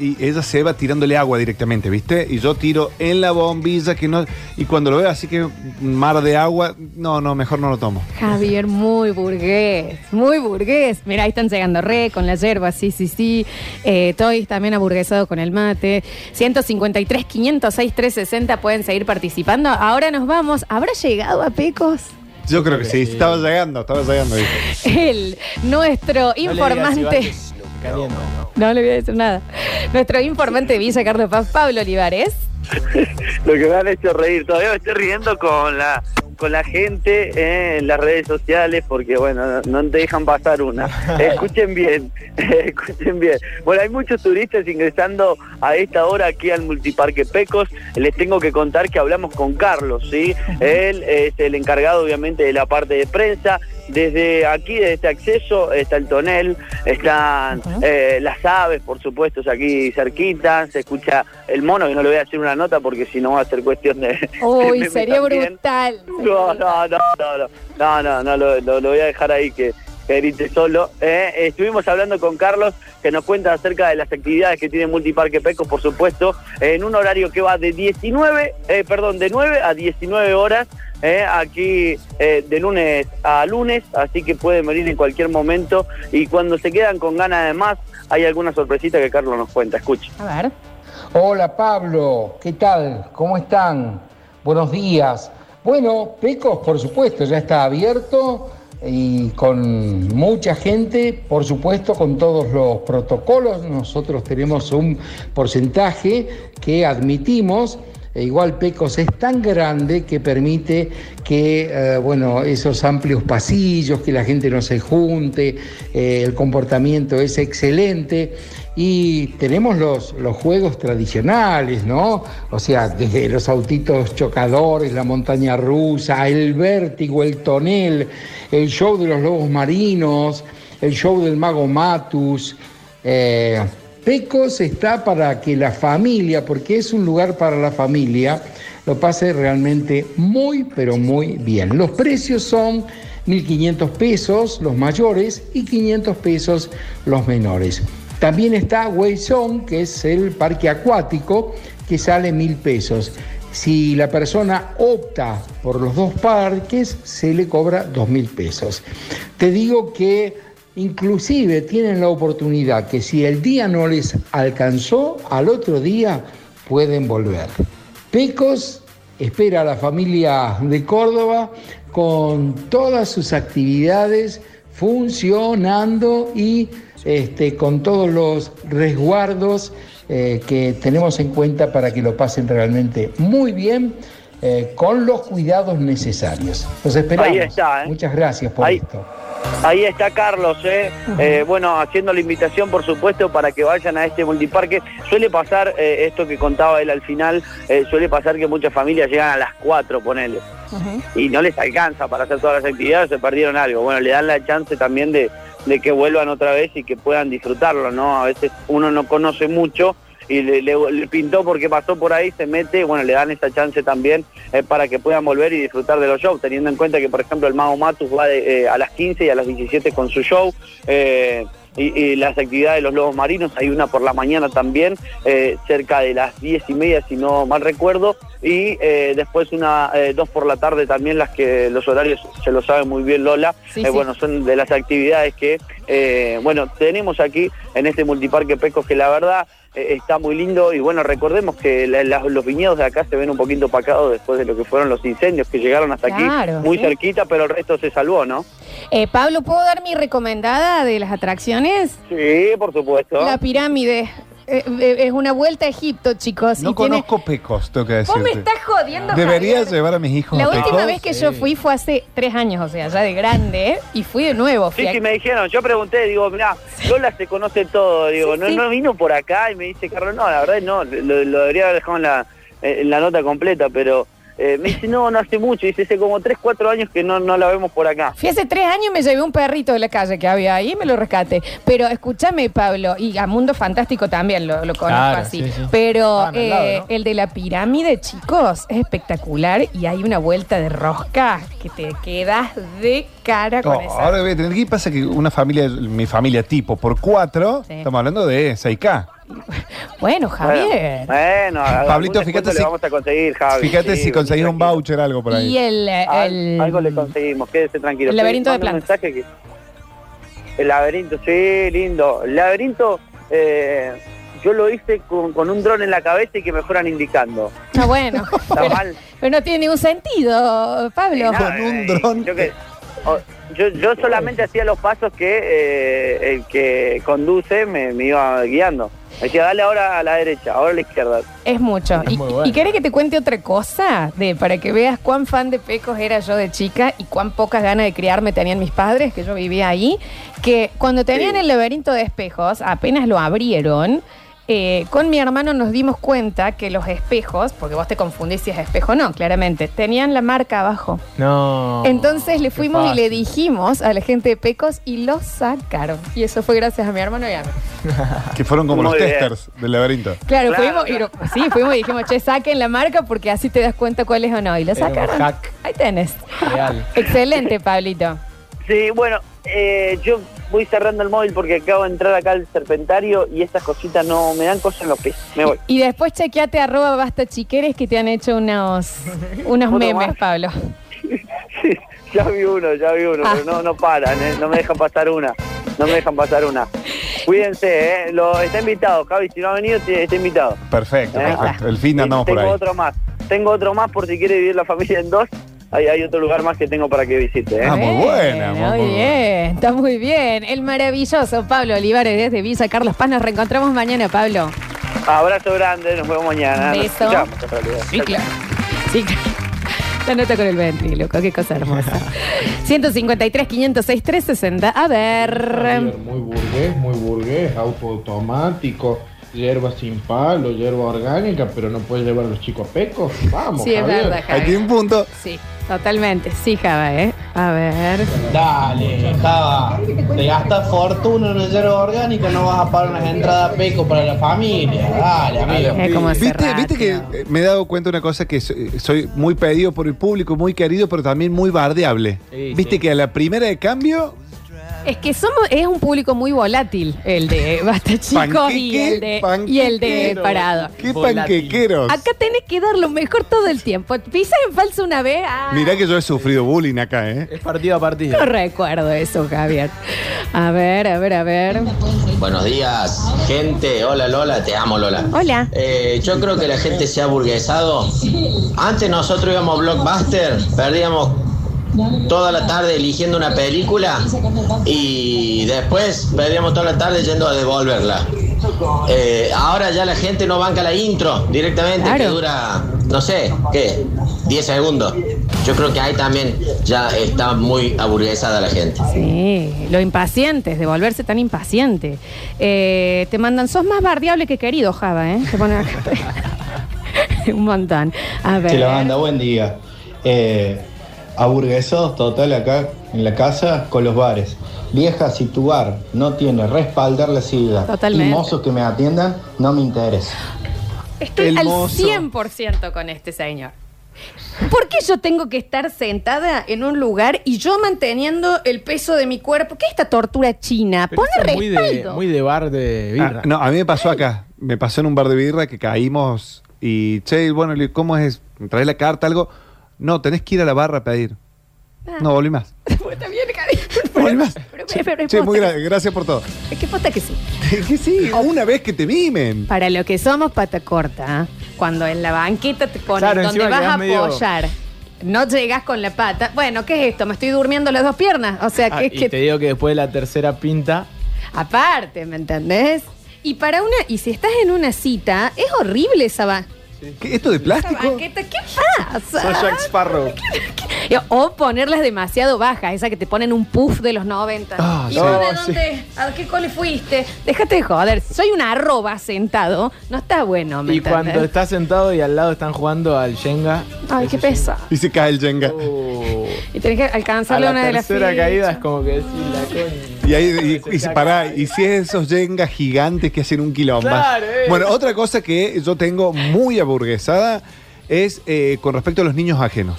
y ella se va tirándole agua directamente, ¿viste? Y yo tiro en la bombilla que no. Y cuando lo veo así que un mar de agua, no, no, mejor no lo tomo. Javier, muy burgués, muy burgués. Mira, ahí están llegando re con la yerba, sí, sí, sí. Eh, Toys también aburguesado con el mate. 153, 506, 360 pueden seguir participando. Ahora nos vamos. ¿Habrá llegado a Pecos? Yo creo que sí, estaba llegando, estaba llegando. ¿viste? <laughs> El, nuestro informante. No le voy a decir nada. Nuestro informante de Villa Carlos Paz, Pablo Olivares. <laughs> Lo que me han hecho reír, todavía me estoy riendo con la con la gente eh, en las redes sociales porque bueno, no, no te dejan pasar una. <laughs> Escuchen bien, <laughs> escuchen bien. Bueno, hay muchos turistas ingresando a esta hora aquí al Multiparque Pecos. Les tengo que contar que hablamos con Carlos, ¿sí? Él es el encargado obviamente de la parte de prensa. Desde aquí, desde este acceso, está el tonel, están eh, las aves, por supuesto, aquí cerquita, se escucha el mono, que no le voy a hacer una nota porque si no va a ser cuestión de... de Uy, meme sería también. brutal. No, no, no, no, no, no, no, no, lo, lo- lo voy a dejar ahí que, que grite solo. Eh, estuvimos hablando con Carlos que nos cuenta acerca de las actividades que tiene Multiparque Pecos, por supuesto, en un horario que va de 19, eh, perdón, de 9 a 19 horas. Eh, aquí eh, de lunes a lunes, así que pueden venir en cualquier momento y cuando se quedan con ganas de más, hay alguna sorpresita que Carlos nos cuenta, escuche. A ver. Hola Pablo, ¿qué tal? ¿Cómo están? Buenos días. Bueno, Pecos, por supuesto, ya está abierto y con mucha gente, por supuesto, con todos los protocolos. Nosotros tenemos un porcentaje que admitimos. E igual Pecos es tan grande que permite que, eh, bueno, esos amplios pasillos, que la gente no se junte, eh, el comportamiento es excelente y tenemos los, los juegos tradicionales, ¿no? O sea, desde los autitos chocadores, la montaña rusa, el vértigo, el tonel, el show de los lobos marinos, el show del mago Matus. eh, Pecos está para que la familia, porque es un lugar para la familia, lo pase realmente muy, pero muy bien. Los precios son 1.500 pesos los mayores y 500 pesos los menores. También está Wayzone, que es el parque acuático, que sale 1.000 pesos. Si la persona opta por los dos parques, se le cobra 2.000 pesos. Te digo que inclusive tienen la oportunidad que si el día no les alcanzó, al otro día pueden volver. Pecos espera a la familia de Córdoba con todas sus actividades funcionando y este, con todos los resguardos eh, que tenemos en cuenta para que lo pasen realmente muy bien, eh, con los cuidados necesarios. Los esperamos. Ahí está, ¿eh? Muchas gracias por Ahí- esto. Ahí está Carlos, ¿eh? Eh, bueno, haciendo la invitación, por supuesto, para que vayan a este multiparque. Suele pasar, eh, esto que contaba él al final, eh, suele pasar que muchas familias llegan a las 4, ponele, y no les alcanza para hacer todas las actividades, se perdieron algo. Bueno, le dan la chance también de, de que vuelvan otra vez y que puedan disfrutarlo, ¿no? A veces uno no conoce mucho y le, le- le pintó porque pasó por ahí, se mete, bueno, le dan esa chance también eh, para que puedan volver y disfrutar de los shows, teniendo en cuenta que, por ejemplo, el Mago Matus va de, eh, a las 15 y a las 17 con su show. eh, y, y las actividades de los lobos marinos, hay una por la mañana también, cerca de las 10 y media, si no mal recuerdo, y después una dos por la tarde también, las que los horarios se lo sabe muy bien Lola, Sí, sí. bueno, son de las actividades que, bueno, tenemos aquí en este multiparque Pecos que la verdad está muy lindo y bueno, recordemos que la- la- los viñedos de acá se ven un poquito opacados después de lo que fueron los incendios que llegaron hasta Claro, aquí, muy sí. cerquita, pero el resto se salvó, ¿no? Eh, Pablo, ¿puedo dar mi recomendada de las atracciones? Sí, por supuesto. La pirámide. Eh, eh, es una vuelta a Egipto, chicos. No y tiene- conozco Pecos, tengo que Vos me estás jodiendo, Deberías Javier. llevar a mis hijos La a última Pecos. vez que yo fui fue hace tres años, o sea, ya de grande, ¿eh? Y fui de nuevo. Fui Sí, a- sí, me dijeron, yo pregunté, digo, mirá, Lola se conoce todo, digo, Sí, no, sí. no vino por acá y me dice, Carlos, no, la verdad no, lo, lo debería haber dejado en la, eh, en la nota completa, pero eh, me dice, no, no hace mucho, dice, hace como 3, 4 años que no, no la vemos por acá. Fui hace tres años y me llevé un perrito de la calle que había ahí y me lo rescaté. Pero escúchame, Pablo, y a Mundo Fantástico también lo, lo conozco Claro, así. sí, sí. Pero lado, eh, ¿no? el de la pirámide, chicos, es espectacular y hay una vuelta de rosca que te quedas de cara con No, esa. ahora voy a tener que pasa que una familia, mi familia tipo por cuatro, Sí. estamos hablando de 6K. Bueno, Javier. Bueno, algún Pablito, fíjate si- vamos a conseguir, Javi. Fíjate Sí, si conseguís un tranquilo. voucher algo por ahí. Y el, eh, Al- el- algo le conseguimos, quédese tranquilo. el laberinto de Manda un plantas. mensaje que- El laberinto, sí, lindo. El laberinto, eh, yo lo hice con, con un dron en la cabeza y que me fueran indicando. Ah, bueno. Está pero, mal. pero no tiene ningún sentido, Pablo. Nada, eh, Yo, que- o- yo, yo solamente hacía los pasos que eh, el que conduce me, me iba guiando. Me decía, dale ahora a la derecha, ahora a la izquierda. Es mucho. Es ¿Y, bueno. y querés que te cuente otra cosa? De, para que veas cuán fan de Pecos era yo de chica y cuán pocas ganas de criarme tenían mis padres, que yo vivía ahí. Que cuando tenían el laberinto de espejos, apenas lo abrieron, eh, con mi hermano nos dimos cuenta que los espejos, porque vos te confundís si es espejo o no, claramente, tenían la marca abajo. No. Entonces le fuimos y le dijimos a la gente de Pecos y lo sacaron. Y eso fue gracias a mi hermano y a mí. <laughs> Que fueron como Muy los bien. testers del laberinto. Claro, Claro, fuimos, y, sí, fuimos y dijimos, che, saquen la marca porque así te das cuenta cuál es o no. Y lo sacaron. hack. Ahí tenés. Real. Excelente, Pablito. Sí, bueno, eh, yo voy cerrando el móvil porque acabo de entrar acá al serpentario y estas cositas no me dan cosas en los pies. Me voy. Y después chequeate arroba basta chiqueres que te han hecho unos, unos ¿Otro memes, más? Pablo. <laughs> Ya vi uno, ya vi uno, Ah. pero no, no paran, ¿eh? no me dejan pasar una. No me dejan pasar una. Cuídense, ¿eh? Lo, está invitado, Javi, si no ha venido, está invitado. Perfecto, Eh, perfecto. El fin andamos por Tengo ahí. otro más. Tengo otro más por si quiere vivir la familia en dos. Hay, hay otro lugar más que tengo para que visite. ¿eh? Ah, muy buena, muy, Muy muy bien, está muy bien. El maravilloso Pablo Olivares desde Villa Carlos Paz. Nos reencontramos mañana, Pablo. Abrazo grande, nos vemos mañana. Beso. Sí, claro. Sí, claro. La nota con el ventríloco, qué cosa hermosa. 153, 506, 360. A ver. Muy burgués, muy burgués, auto automático, hierba sin palo, hierba orgánica, pero no puedes llevar a los chicos pecos. Vamos, Sí, es verdad, tiene un punto. Sí, totalmente. Sí, Java, ¿eh? A ver. Dale, Java. Te gastas fortuna en una hierba orgánica, no vas a pagar unas entradas peco para la familia. Dale, amigo. Es como ¿Viste, viste que eh, me he dado cuenta de una cosa que soy, soy muy pedido por el público, muy querido, pero también muy bardeable. Sí, Viste sí. que a la primera de cambio, Es que somos, es un público muy volátil, el de Basta Chicos y el de, y el de panquequero. Parado. qué Volátil. panquequeros. Acá tenés que dar lo mejor todo el tiempo. Pisas en falso una vez. Ah, Mirá que yo he sufrido bullying acá, ¿eh? Es partido a partido. no recuerdo eso, Javier. A ver, a ver, a ver. Buenos días, gente. Hola Lola, te amo Lola. Hola. Eh, yo creo que la gente se ha burguesado. Antes nosotros íbamos a Blockbuster, perdíamos toda la tarde eligiendo una película y después perdíamos toda la tarde yendo a devolverla. Eh, ahora ya la gente no banca la intro directamente, Claro. que dura, no sé, ¿qué? 10 segundos. Yo creo que ahí también ya está muy aburguesada la gente. Sí, lo impacientes, de volverse tan impaciente. Eh, te mandan, sos más bardeable que querido, Java, ¿eh? Te ponen acá. <laughs> Un montón. A ver. Che, la banda, buen día. Eh, aburguesados total acá en la casa con los bares. Vieja, si tu bar no tiene respaldar la silla Totalmente. y mozos que me atiendan, no me interesa. Estoy El al mozo. 100% con este señor. ¿Por qué yo tengo que estar sentada en un lugar y yo manteniendo el peso de mi cuerpo? ¿Qué es esta tortura china? Pero Pone muy de, respaldo. muy de bar de birra. Ah, no, a mí me pasó acá. Me pasó en un bar de birra que caímos y, che, bueno, ¿cómo es? ¿Traes la carta, algo? No, tenés que ir a la barra a pedir. Ah. No, volví más. <laughs> Está bien, cariño. Volví más. Pero, pero, pero es Che, muy posta gra- gracias por todo. es que posta que sí. que sí, <laughs> una vez que te mimen. Para lo que somos pata corta, cuando en la banqueta te ponen Claro, donde encima vas a quedás medio- apoyar, no llegas con la pata. Bueno, ¿qué es esto? Me estoy durmiendo las dos piernas. O sea, Ah, que es y que te digo que después de la tercera pinta, Aparte, ¿me entendés? Y para una, y si estás en una cita, es horrible esa, ba- ¿Qué, ¿Esto de plástico? banqueta. ¿Qué pasa? sos Jack Sparrow. O ponerlas demasiado bajas, esa que te ponen un puff de los 90. Ah, ¿Y sí. vos de No, dónde? ¿A qué cole fuiste? Déjate de joder. Soy una arroba sentado. No está bueno, ¿me Y entendés? cuando estás sentado y al lado están jugando al Jenga. Ay, qué pesa. Y se cae el Jenga. uh, Y tenés que a alcanzarle la una de las tercera fichas. caída es como que decís la coña. Y ahí, y, y si- pará, y si es esos Jengas gigantes que hacen un quilombo. Claro, eh. Bueno, otra cosa que yo tengo muy aburguesada es eh, con respecto a los niños ajenos.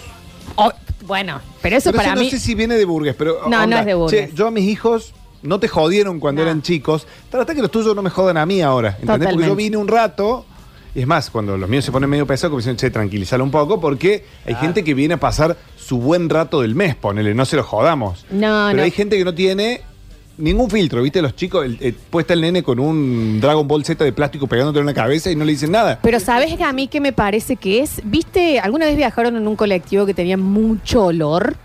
Oh, bueno, pero eso Pero para eso mí. no sé si viene de burgués, pero. No, no es de burgués. Che, yo a mis hijos no te jodieron cuando eran chicos, trata que los tuyos no me jodan a mí ahora. ¿Entendés? Porque Totalmente. yo vine un rato. Y es más, cuando los míos se ponen medio pesados, como dicen, che, tranquilízalo un poco, porque hay gente que viene a pasar su buen rato del mes, ponele, no se lo jodamos. No, Pero no. hay gente que no tiene ningún filtro, ¿viste? Los chicos, el, eh, puesta el nene con un Dragon Ball Z de plástico pegándote en la cabeza y no le dicen nada. Pero ¿sabes que a mí qué me parece que es? ¿Viste? ¿Alguna vez viajaron en un colectivo que tenía mucho olor?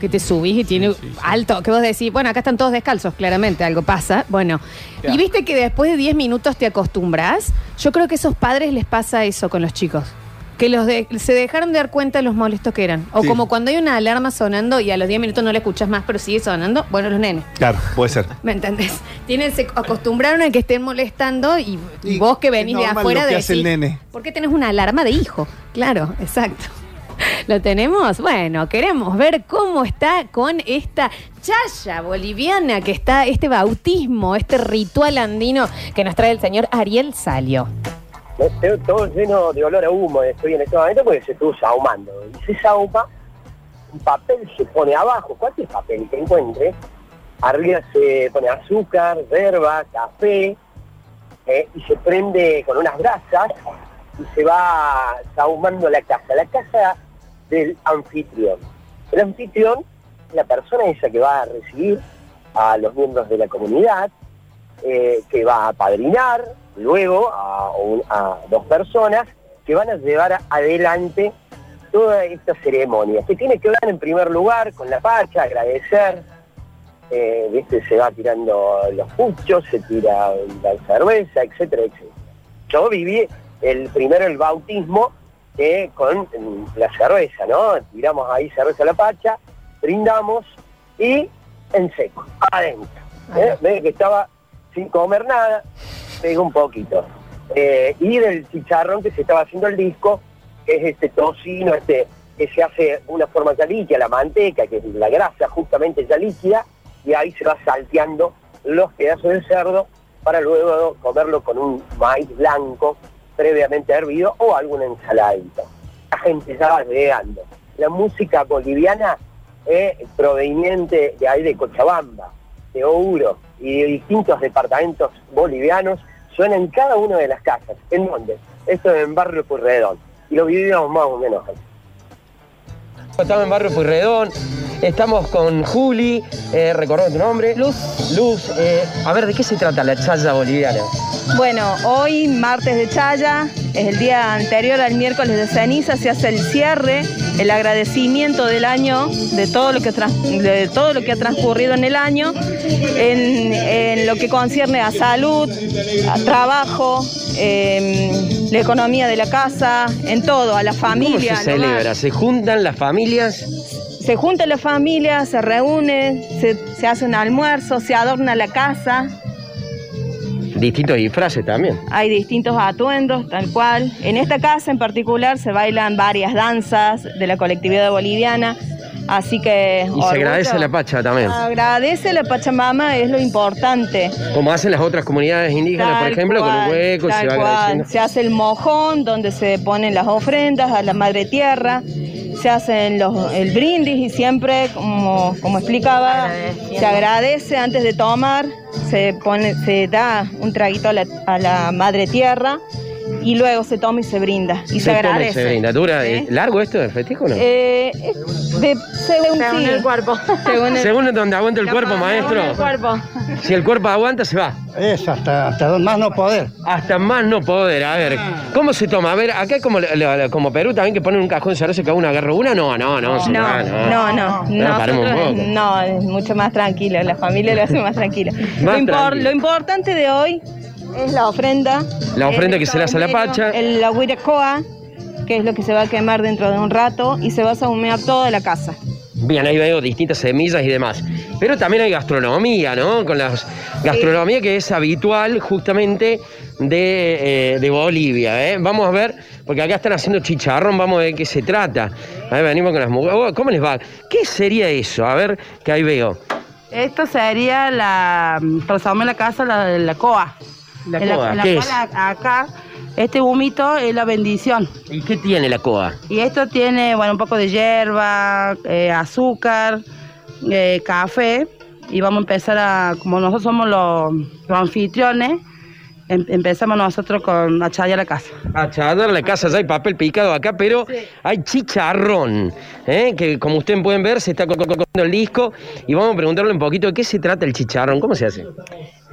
Que te subís y tiene alto, que vos decís, bueno, acá están todos descalzos, claramente, algo pasa. Bueno, y viste que después de 10 minutos te acostumbras. Yo creo que a esos padres les pasa eso con los chicos. Que los de- se dejaron de dar cuenta de los molestos que eran. O Sí. como cuando hay una alarma sonando y a los 10 minutos no la escuchas más, pero sigue sonando. Bueno, los nenes. Claro, puede ser. ¿Me entendés? Tienen, se acostumbraron a que estén molestando y, y vos que venís de normal afuera lo que de hace el nene. ¿Por qué tenés una alarma de hijo? Claro, exacto. <laughs> ¿Lo tenemos? Bueno, queremos ver cómo está con esta chaya boliviana que está, este bautismo, este ritual andino que nos trae el señor Ariel Salio. Todo lleno de olor a humo estoy en este momento porque se estuvo sahumando. Y se sahuma, un papel se pone abajo, cualquier papel que encuentre, arriba se pone azúcar, verba, café, eh, y se prende con unas brasas y se va sahumando la casa. La casa del anfitrión. El anfitrión es la persona esa que va a recibir a los miembros de la comunidad, eh, que va a padrinar luego a, dos personas que van a llevar adelante toda esta ceremonia, que tiene que ver en primer lugar con la pacha, agradecer, eh, ¿viste? se va tirando los puchos, se tira la cerveza, etcétera, etcétera. Yo viví el primero el bautismo eh, con mm, la cerveza, ¿no? Tiramos ahí cerveza a la pacha, brindamos y en seco, adentro. ¿eh? Ve que estaba sin comer nada, pegó un poquito. Eh, y del chicharrón que se estaba haciendo el disco, que es este tocino, este que se hace una forma ya líquida, la manteca, que es la grasa justamente ya líquida, y ahí se va salteando los pedazos de cerdo para luego comerlo con un maíz blanco previamente hervido o alguna ensaladita. La gente ya va llegando. La música boliviana es proveniente de ahí de Cochabamba, de Ouro y de distintos departamentos bolivianos, suena en cada una de las casas. ¿En dónde? Esto es en Barrio Purredón. Y lo vivimos más o menos así. Estamos en Barrio Puyredón, estamos con Juli, eh, recordame tu nombre. Luz. Luz, eh, a ver, ¿de qué se trata la chaya boliviana? Bueno, hoy martes de Chaya, es el día anterior al miércoles de ceniza, se hace el cierre, el agradecimiento del año, de todo lo que, trans- de todo lo que ha transcurrido en el año, en, en lo que concierne a salud, a trabajo, em, la economía de la casa, en todo, a la ¿Cómo familia. se al hogar. celebra? ¿Se juntan las familias? Se junta la familia, se reúne, se, se hace un almuerzo, se adorna la casa. Distintos disfraces también. Hay distintos atuendos, tal cual. En esta casa en particular se bailan varias danzas de la colectividad boliviana, así que... Y se agradece la pacha también. Agradece la Pachamama, es lo importante. Como hacen las otras comunidades indígenas, por ejemplo, con un hueco, tal se va agradeciendo. Se hace el mojón donde se ponen las ofrendas a la madre tierra, se hacen los, el brindis y siempre, como, como explicaba, se agradece antes de tomar, se pone, se da un traguito a la, a la madre tierra y luego se toma y se brinda. Y se, toma y agradece. se brinda. ¿Dura ¿Sí? eh, largo esto del festejo o no? Eh, de- según, sí. el cuerpo. <laughs> Según el, Según donde aguanta el cuerpo, maestro. según el cuerpo. Si el cuerpo aguanta, se va. Es hasta, hasta más no poder. Hasta más no poder. A ver, ¿cómo se toma? A ver, acá como, como Perú también que ponen un cajón cerveza y cada uno agarra una. No, no, no. No, va, no, no, No, nosotros- poco. no, es mucho más tranquila, la familia lo hace más tranquila. Más lo, impor- tranquila. lo importante de hoy es la ofrenda. La ofrenda que se le hace a la pacha. El, la huiracoa, que es lo que se va a quemar dentro de un rato y se va a sahumear toda la casa. Bien, ahí veo distintas semillas y demás. Pero también hay gastronomía, ¿no? Con la gastronomía que es habitual justamente de, eh, de Bolivia, ¿eh? Vamos a ver, porque acá están haciendo chicharrón, vamos a ver qué se trata. A ver, venimos con las mujeres. Oh, ¿Cómo les va? ¿Qué sería eso? A ver, que ahí veo. Esto sería la, transformar la casa, la, la coa. La En coa, en ¿qué es? acá, este humito es la bendición. ¿Y qué tiene la coa? Y esto tiene, bueno, un poco de hierba, eh, azúcar, eh, café y vamos a empezar a, como nosotros somos los, los anfitriones, em- empezamos nosotros con a chayar la casa. A chayar la casa, ya hay papel picado acá, pero hay chicharrón, ¿eh? que como ustedes pueden ver se está co- co- comiendo el disco y vamos a preguntarle un poquito de qué se trata el chicharrón, ¿cómo se hace?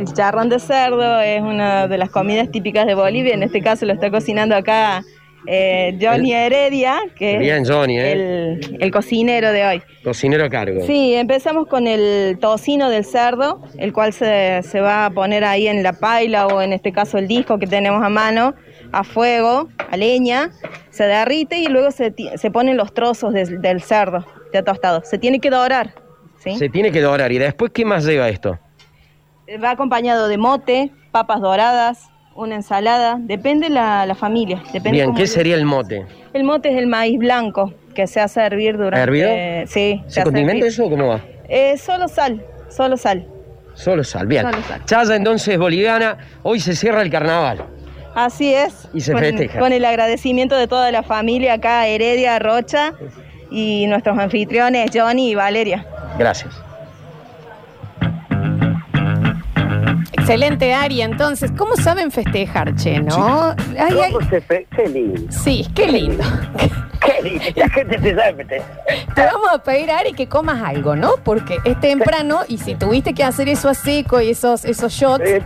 El chicharrón de cerdo es una de las comidas típicas de Bolivia. En este caso lo está cocinando acá eh, Johnny Heredia, que Bien, es Johnny, ¿eh? el, el cocinero de hoy. Cocinero a cargo. Sí, empezamos con el tocino del cerdo, el cual se, se va a poner ahí en la paila o en este caso el disco que tenemos a mano, a fuego, a leña, se derrite y luego se, se ponen los trozos del- del cerdo ya tostado. Se tiene que dorar, ¿sí? Se tiene que dorar y después, ¿qué más lleva esto? Va acompañado de mote, papas doradas, una ensalada, depende la, la familia. Depende Bien, ¿qué sería el mote? El mote es el maíz blanco que se hace hervir durante... ¿Hervido? sí. ¿Se condimenta hervir. eso o cómo va? Eh, solo sal, solo sal. Solo sal, bien. Solo sal. Chaya entonces boliviana, hoy se cierra el carnaval. Así es. Y se con, festeja. Con el agradecimiento de toda la familia acá, Heredia, Rocha y nuestros anfitriones, Johnny y Valeria. Gracias. Excelente, Ari. Entonces, ¿cómo saben festejar, che, no? Ay, ay, ¿Cómo se fe- Qué lindo. sí, qué lindo. Qué lindo. La gente se sabe meter. Te vamos a pedir, Ari, que comas algo, ¿no? Porque es temprano y si tuviste que hacer eso a seco y esos, esos shots. Eh,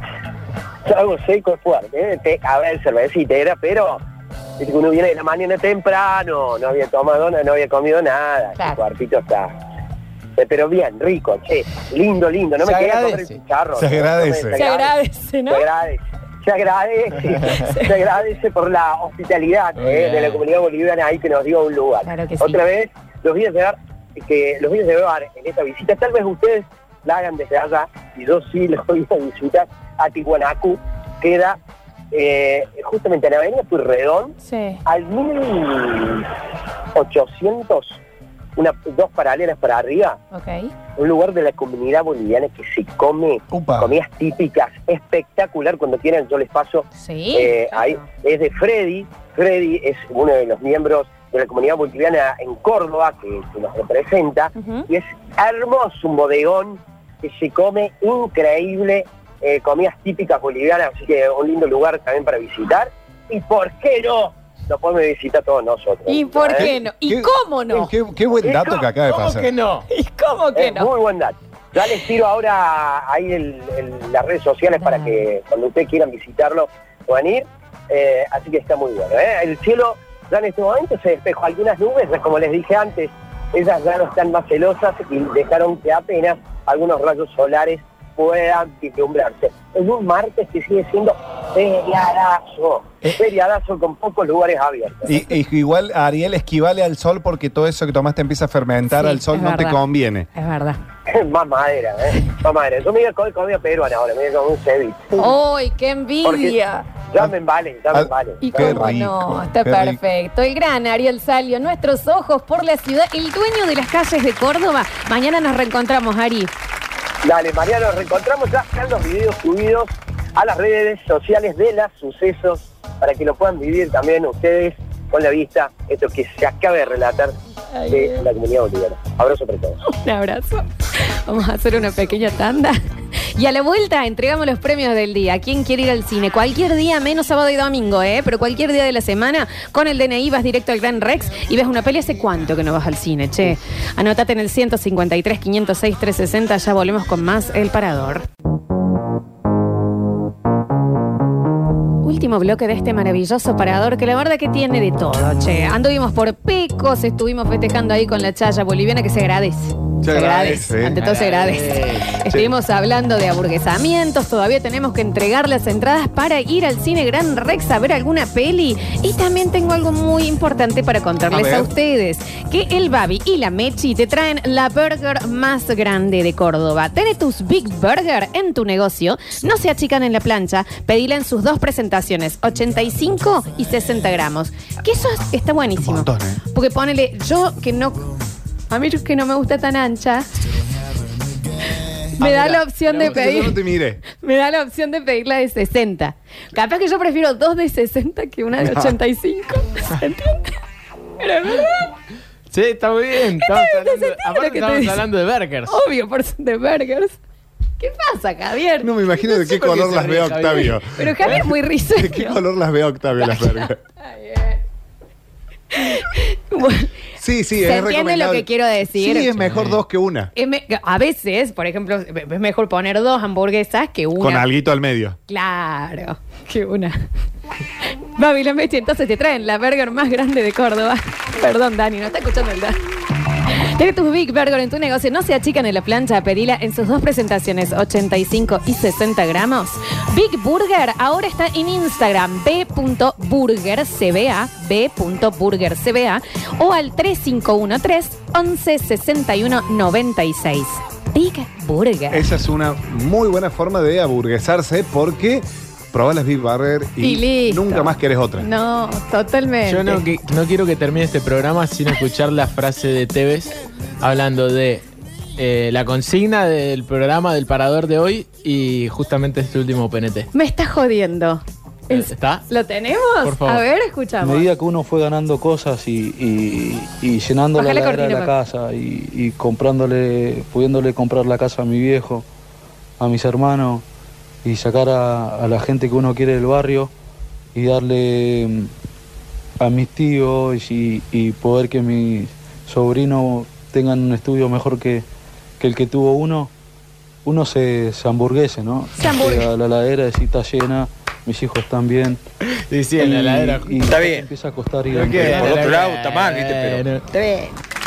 Algo seco es fuerte. ¿eh? A ver, cervecita era, pero que uno viene de la mañana temprano, no había tomado nada, no había comido nada. El cuartito está. Eh, Pero bien, rico, che, lindo, lindo. No Se me quería comer el chicharro. Se agradece. No Se agradece, ¿no? Se agradece. Se agradece, <laughs> se agradece por la hospitalidad eh, de la comunidad boliviana ahí que nos dio un lugar. Claro que sí. Otra vez, los voy a llevar, que los voy a llevar en esta visita. Tal vez ustedes la hagan desde allá, y yo sí los voy a visitar a Tijuanacu. Queda eh, justamente en la avenida Purredón, Sí. al 1800, una, dos paralelas para arriba, un lugar de la comunidad boliviana que se come comidas típicas, espectacular. Cuando quieran yo les paso. Sí. Eh, ahí es de Freddy. Freddy es uno de los miembros de la comunidad boliviana en Córdoba que, que nos representa. Y es hermoso un bodegón que se come increíble, eh, comidas típicas bolivianas, así que un lindo lugar también para visitar. Y por qué no, lo podemos visitar todos nosotros. ¿Y por ¿eh? qué no? ¿Y cómo no? Qué, qué buen dato que acaba de pasar. no? <laughs> ¿Y cómo que Es no? Muy buen dato. Ya les tiro ahora ahí en, en las redes sociales para que cuando ustedes quieran visitarlo puedan ir. Eh, así que está muy bueno. ¿eh? El cielo ya en este momento se despejó algunas nubes, como les dije antes, ellas ya no están más celosas y dejaron que apenas algunos rayos solares puedan vislumbrarse. Es un martes que sigue siendo feriadazo, feriadazo con pocos lugares abiertos. Y, y igual Ariel esquivale al sol porque todo eso que tomaste empieza a fermentar Sí, al sol, no te conviene. Es verdad. más madera, ¿eh? Más madera. Yo me voy a comer comida peruana ahora, me voy a comer un ceviche. ¡Uy, qué envidia! Ya me vale, ya me vale. Y ya me cómo vale. no, está qué rico. perfecto. El gran Ariel Salio, nuestros ojos por la ciudad, el dueño de las calles de Córdoba. Mañana nos reencontramos, Ari. Dale, Mariano, nos reencontramos ya están los videos subidos a las redes sociales de las sucesos para que lo puedan vivir también ustedes con la vista, esto que se acaba de relatar de la comunidad boliviana. Abrazo para todos. Un abrazo. Vamos a hacer una pequeña tanda. Y a la vuelta entregamos los premios del día. ¿Quién quiere ir al cine? Cualquier día, menos sábado y domingo, ¿eh? Pero cualquier día de la semana, con el DNI vas directo al Gran Rex y ves una peli. ¿Hace cuánto que no vas al cine, che? Anotate en el 153, 506, 360. Ya volvemos con más El Parador. Último bloque de este maravilloso parador que la verdad que tiene de todo, che. Anduvimos por Pecos, estuvimos festejando ahí con la chaya boliviana que se agradece. Se agradece. Ante todo se agradece. Estuvimos hablando de aburguesamientos, todavía tenemos que entregar las entradas para ir al cine Gran Rex a ver alguna peli. Y también tengo algo muy importante para contarles A ustedes, que el Babi y la Mechi te traen la burger más grande de Córdoba. Ten tus Big Burger en tu negocio, no se achican en la plancha, pedila en sus dos presentaciones, 85 y 60 gramos. Que eso es- está buenísimo. Porque ponele, yo que no, a mí que no me gusta tan ancha, me da la opción de Yo pedir. te. <laughs> Me da la opción de pedir la de 60. Capaz que yo prefiero dos de 60 que una de No. 85. ¿Se entiende? Pero es verdad. Sí, está muy bien. Estamos hablando, lo aparte que te estamos dice. hablando de burgers. Obvio, por de burgers. ¿Qué pasa, Javier? No me imagino de qué color las ve. Octavio. Pero Javier es muy ¿De qué color las ve Octavio las vergas? Bueno, Sí, sí, ¿Se es entiende lo que quiero decir? Sí, es mejor dos que una. me- a veces, por ejemplo, es mejor poner dos hamburguesas que una. Con alguito al medio. Claro, que una. Babi la Meche, entonces te traen la burger más grande de Córdoba. Perdón, Dani, no está escuchando el Dani. Tiene tus Big Burger en tu negocio. No se achican en la plancha. Pedila en sus dos presentaciones, 85 y 60 gramos. Big Burger ahora está en Instagram, b.burgercba, b.burgercba o al 3513 11 61 96. Big Burger. Esa es una muy buena forma de aburguesarse porque probás las Big y, Y listo. nunca más querés otra. No, totalmente. Yo no, que- no quiero que termine este programa sin escuchar la frase de Tevez hablando de eh, la consigna del programa del parador de hoy y justamente este último PNT. Me está jodiendo. Eh, ¿Está? ¿Lo tenemos? Por favor. A ver, A escuchamos. medida que uno fue ganando cosas y, y- y llenando la la heladera de cortina, la casa y, y comprándole, pudiéndole comprar la casa a mi viejo, a mis hermanos y sacar a, a la gente que uno quiere del barrio y darle mm, a mis tíos y, y poder que mis sobrinos tengan un estudio mejor que, que el que tuvo uno, uno se, se hamburguese, ¿no? Se hamburgue- Llega a la heladera, decir está llena, mis hijos están bien. Sí, sí, en la y Está bien. Empieza a costar ir por otro lado está mal, ¿viste? Pero.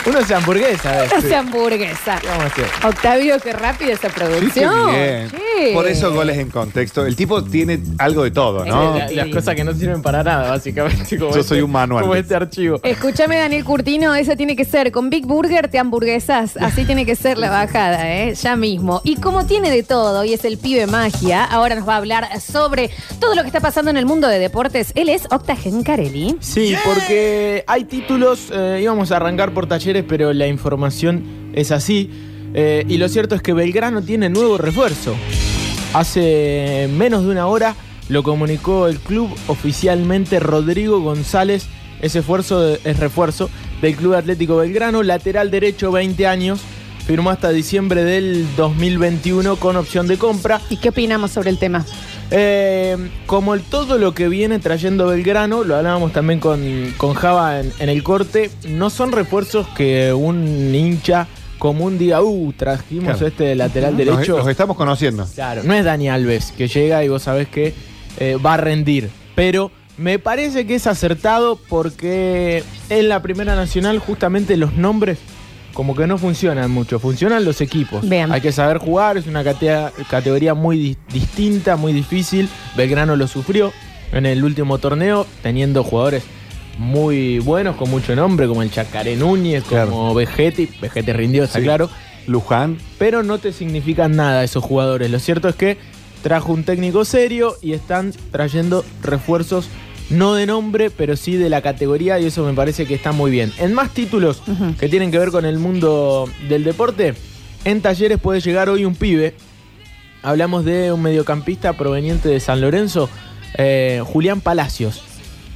Uno se hamburguesa, ¿ves? Esa hamburguesa. Vamos a hacer. Octavio, qué rápida esa Sí, qué producción. bien. Sí. Por eso goles en contexto. El tipo tiene algo de todo, ¿no? La- las cosas que no sirven para nada, básicamente. Como Yo este- soy un manual. Como este archivo. Escúchame, Daniel Curtino, esa tiene que ser. Con Big Burger te hamburguesas. Así tiene que ser la bajada, ¿eh? Ya mismo. Y como tiene de todo y es el pibe magia, ahora nos va a hablar sobre todo lo que está pasando en el mundo de deportes. Él es Octa Gencarelli. Sí, porque hay títulos, eh, íbamos a arrancar por talleres, pero la información es así. Eh, y lo cierto es que Belgrano tiene nuevo refuerzo. Hace menos de una hora lo comunicó el club oficialmente Rodrigo González. Ese esfuerzo es refuerzo del Club Atlético Belgrano, lateral derecho, 20 años. Firmó hasta diciembre del 2021 con opción de compra. ¿Y qué opinamos sobre el tema? Eh, como el- todo lo que viene trayendo Belgrano, lo hablábamos también con, con Java en, en el corte, no son refuerzos que un hincha común diga, uh, trajimos Claro. este lateral Los- derecho. Los, estamos conociendo. Claro, no es Dani Alves que llega y vos sabés que eh, va a rendir. Pero me parece que es acertado porque en la Primera Nacional justamente los nombres como que no funcionan mucho, funcionan los equipos. Bien. Hay que saber jugar, es una cate- categoría muy di- distinta, muy difícil. Belgrano lo sufrió en el último torneo, teniendo jugadores muy buenos, con mucho nombre, como el Chacaré Núñez, como Vegetti. Vegetti rindió, está Sí. claro. Luján. Pero no te significan nada esos jugadores. Lo cierto es que trajo un técnico serio y están trayendo refuerzos no de nombre, pero sí de la categoría y eso me parece que está muy bien. En más títulos que tienen que ver con el mundo del deporte, en talleres puede llegar hoy un pibe. Hablamos de un mediocampista proveniente de San Lorenzo, eh, Julián Palacios,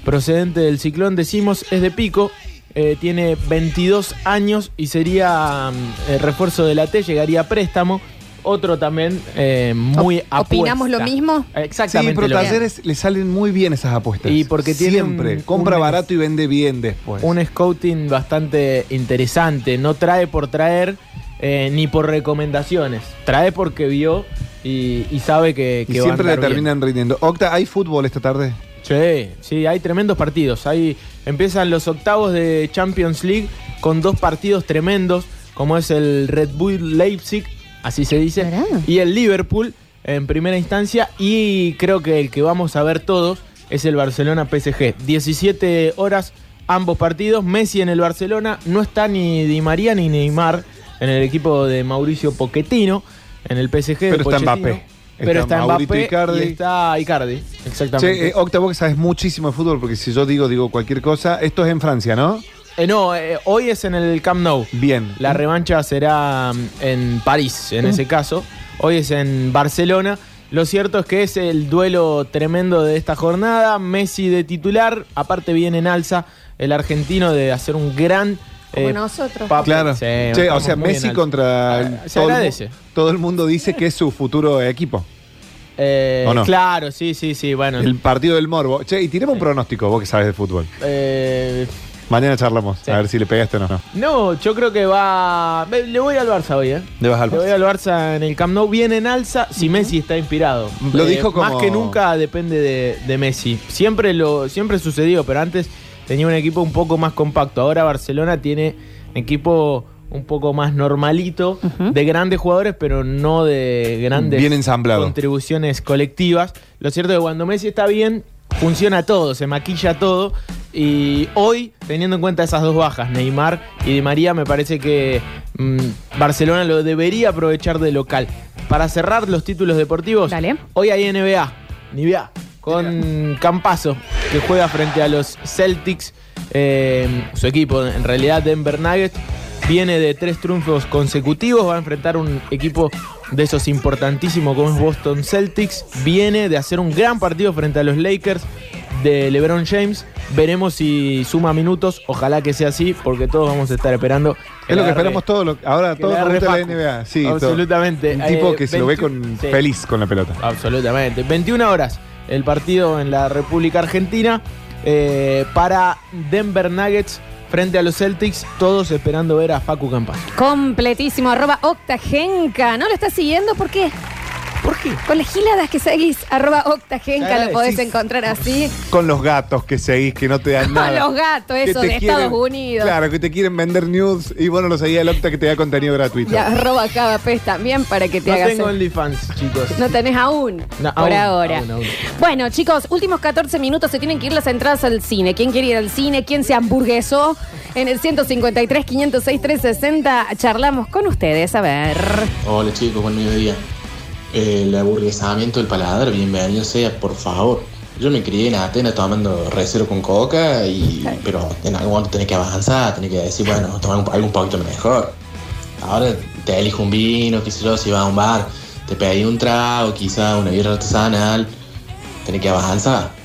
procedente del Ciclón, decimos, es de Pico, eh, tiene 22 años y sería el refuerzo de la T, llegaría a préstamo. Otro también eh, muy apuesta. ¿Opinamos lo mismo? Exactamente. Sí, pero lo talleres le salen muy bien esas apuestas. Y porque tiene Siempre. un- Compra un- barato y vende bien después. Un scouting bastante interesante. No trae por traer eh, ni por recomendaciones. Trae porque vio y, y sabe que, y que va a siempre le andar bien. terminan rindiendo. Octa, ¿hay fútbol esta tarde? Sí, sí, hay tremendos partidos. Hay, empiezan los octavos de Champions League con dos partidos tremendos, como es el Red Bull Leipzig, así se dice, y el Liverpool en primera instancia. Y creo que el que vamos a ver todos es el Barcelona PSG. 17 horas ambos partidos. Messi en el Barcelona. No está ni Di María ni Neymar en el equipo de Mauricio Pochettino. En el PSG. de Pero está Pochettino. Mbappé. Pero Está Mbappé Icardi. y está Icardi. Exactamente. Che, eh, Octa, vos que sabes muchísimo de fútbol, porque si yo digo, digo cualquier cosa. Esto es en Francia, ¿no? Eh, no, eh, hoy es en el Camp Nou. Bien. La revancha será mm, en París, en Mm. ese caso. Hoy es en Barcelona. Lo cierto es que es el duelo tremendo de esta jornada. Messi de titular. Aparte viene en alza el argentino de hacer un gran Como Eh, nosotros. Claro. sí, Che, o sea, Messi contra el- Se todo, el, agradece. todo el mundo dice que es su futuro equipo. Eh, ¿O no? Claro, sí, sí, sí. Bueno, El partido del Morbo. Che, y tiremos un pronóstico, vos que sabes de fútbol. eh, Mañana charlamos, a ver si le pegaste o no. no, yo creo que va. Le voy al Barça hoy, ¿eh? Le vas al Le voy al Barça en el Camp Nou, viene en alza si Messi está inspirado. Lo Eh, dijo como- Más que nunca depende de, de Messi. Siempre lo siempre sucedió, pero antes tenía un equipo un poco más compacto. Ahora Barcelona tiene un equipo un poco más normalito, de grandes jugadores, pero no de grandes Bien ensamblado. contribuciones colectivas. Lo cierto es que cuando Messi está bien, funciona todo, se maquilla todo. Y hoy, teniendo en cuenta esas dos bajas, Neymar y Di María, me parece que mm, Barcelona lo debería aprovechar de local. Para cerrar los títulos deportivos, hoy hay NBA, NBA, con Campazo, que juega frente a los Celtics, eh, su equipo, en realidad Denver Nuggets, viene de tres triunfos consecutivos, va a enfrentar un equipo de esos importantísimos como es Boston Celtics, viene de hacer un gran partido frente a los Lakers de LeBron James, veremos si suma minutos, ojalá que sea así, porque todos vamos a estar esperando. Es lo que esperamos todos. lo- ahora que todos nos gusta la. NBA. Sí, todo. Absolutamente. Un tipo Eh, que se lo ve 21 con, sí. feliz con la pelota. Absolutamente. 21 horas el partido en la República Argentina eh, para Denver Nuggets frente a los Celtics, todos esperando ver a Facu Campas. Completísimo, arroba octagenca. ¿No lo estás siguiendo? ¿Por qué? ¿Por qué? Con las giladas que seguís, arroba octagenca, Ah, lo podés sí. encontrar así. Con los gatos que seguís, que no te dan Con nada. los gatos, Que eso te de quieren- Estados Unidos. Claro, que te quieren vender news y bueno, lo seguía el Octa que te da contenido gratuito. Y arroba Cavapes también para que te No hagas. tengo OnlyFans, chicos. No tenés aún, No, por aún, ahora. aún, aún. Bueno, chicos, últimos 14 minutos se tienen que ir las entradas al cine. ¿Quién quiere ir al cine? ¿Quién se hamburguesó? En el 153, 506, 360 charlamos con ustedes. A ver. Hola chicos, buen mediodía. El aburguesamiento del paladar, bienvenido sea, por favor. Yo me crié en Atenas tomando recero con coca, y, pero en algún momento tenés que avanzar, tenés que decir, bueno, tomar un- algo un poquito mejor. Ahora te elijo un vino, qué sé yo, si vas a un bar, te pedí un trago, quizá una birra artesanal, tenés que avanzar. <laughs>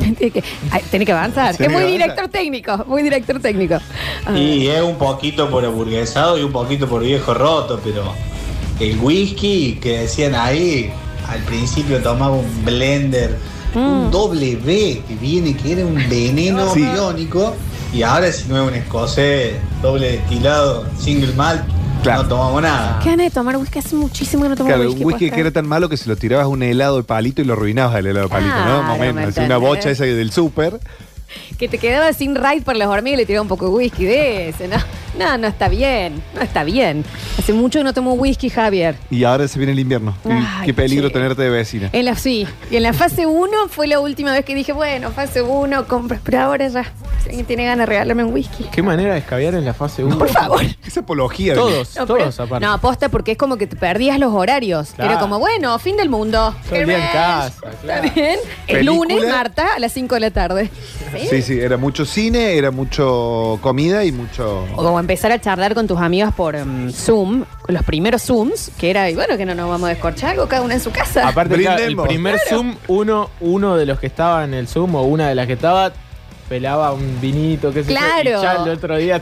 Tiene que, tiene que avanzar. Tiene es muy avanzar. director técnico, muy director técnico. Y es un poquito por aburguesado y un poquito por viejo roto, pero el whisky que decían ahí, al principio tomaba un blender, un doble B que viene, que era un veneno Sí. biónico, y ahora si no es un escocés doble destilado, single malt, no tomamos nada. ¿Qué ganas de tomar whisky? Hace muchísimo que no tomo Claro, whisky. un whisky que era tan malo que se lo tirabas a un helado de palito y lo arruinabas el helado de palito, ¿no? Claro, Más o ¿me menos. Así Una bocha esa del súper. Que te quedaba sin ride por las hormigas y le tiraba un poco de whisky de ese. No, no, no está bien. No está bien. Hace mucho que no tomo whisky, Javier. Y ahora se viene el invierno. Ay, qué peligro che. tenerte de vecina. En la, sí. Y en la fase 1 fue la última vez que dije, bueno, fase 1, compras. Pero ahora ya. Si alguien tiene ganas de regalarme un whisky. Qué manera de escabiar en la fase 1. Por favor. Esa apología. de- Todos, No, todos pero- aparte. No, aposta porque es como que te perdías los horarios. Claro. Era como, bueno, fin del mundo. Todo el día en casa, claro. ¿Está bien? El Película. lunes, Marta, a las 5 de la tarde. ¿Sí? Sí, sí, era mucho cine, era mucho comida y mucho. O como empezar a charlar con tus amigas por em, Zoom, con los primeros Zooms, que era, y bueno, que no nos vamos a descorchar algo cada una en su casa. Aparte, claro, el primer Claro. Zoom, uno, uno de los que estaba en el Zoom o una de las que estaba pelaba un vinito, qué sé yo, Claro. y ya el otro día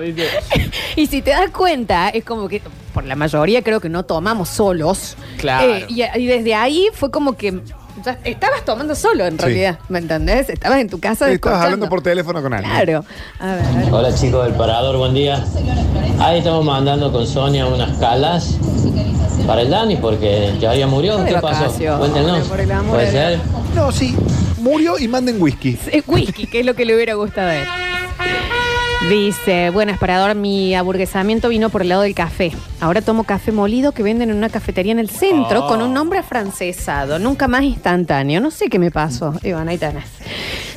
¿viste? <laughs> Y si te das cuenta, es como que por la mayoría creo que no tomamos solos. Claro. Eh, y, y desde ahí fue como que ya estabas tomando solo en Sí. realidad, ¿me entendés? Estabas en tu casa Estabas hablando por teléfono con alguien. Claro. A ver. Hola chicos del Parador, buen día. Ahí estamos mandando con Sonia unas calas para el Dani porque ya había murió. ¿Qué pasó? Cuéntenos. por el amor ¿Puede de ser? No, sí. Murió y manden whisky. Eh, whisky, que es lo que le hubiera gustado a él. Dice, buenas, parador, mi aburguesamiento vino por el lado del café. Ahora tomo café molido que venden en una cafetería en el centro Oh. con un nombre afrancesado, nunca más instantáneo. No sé qué me pasó. Iván, ahí tenés.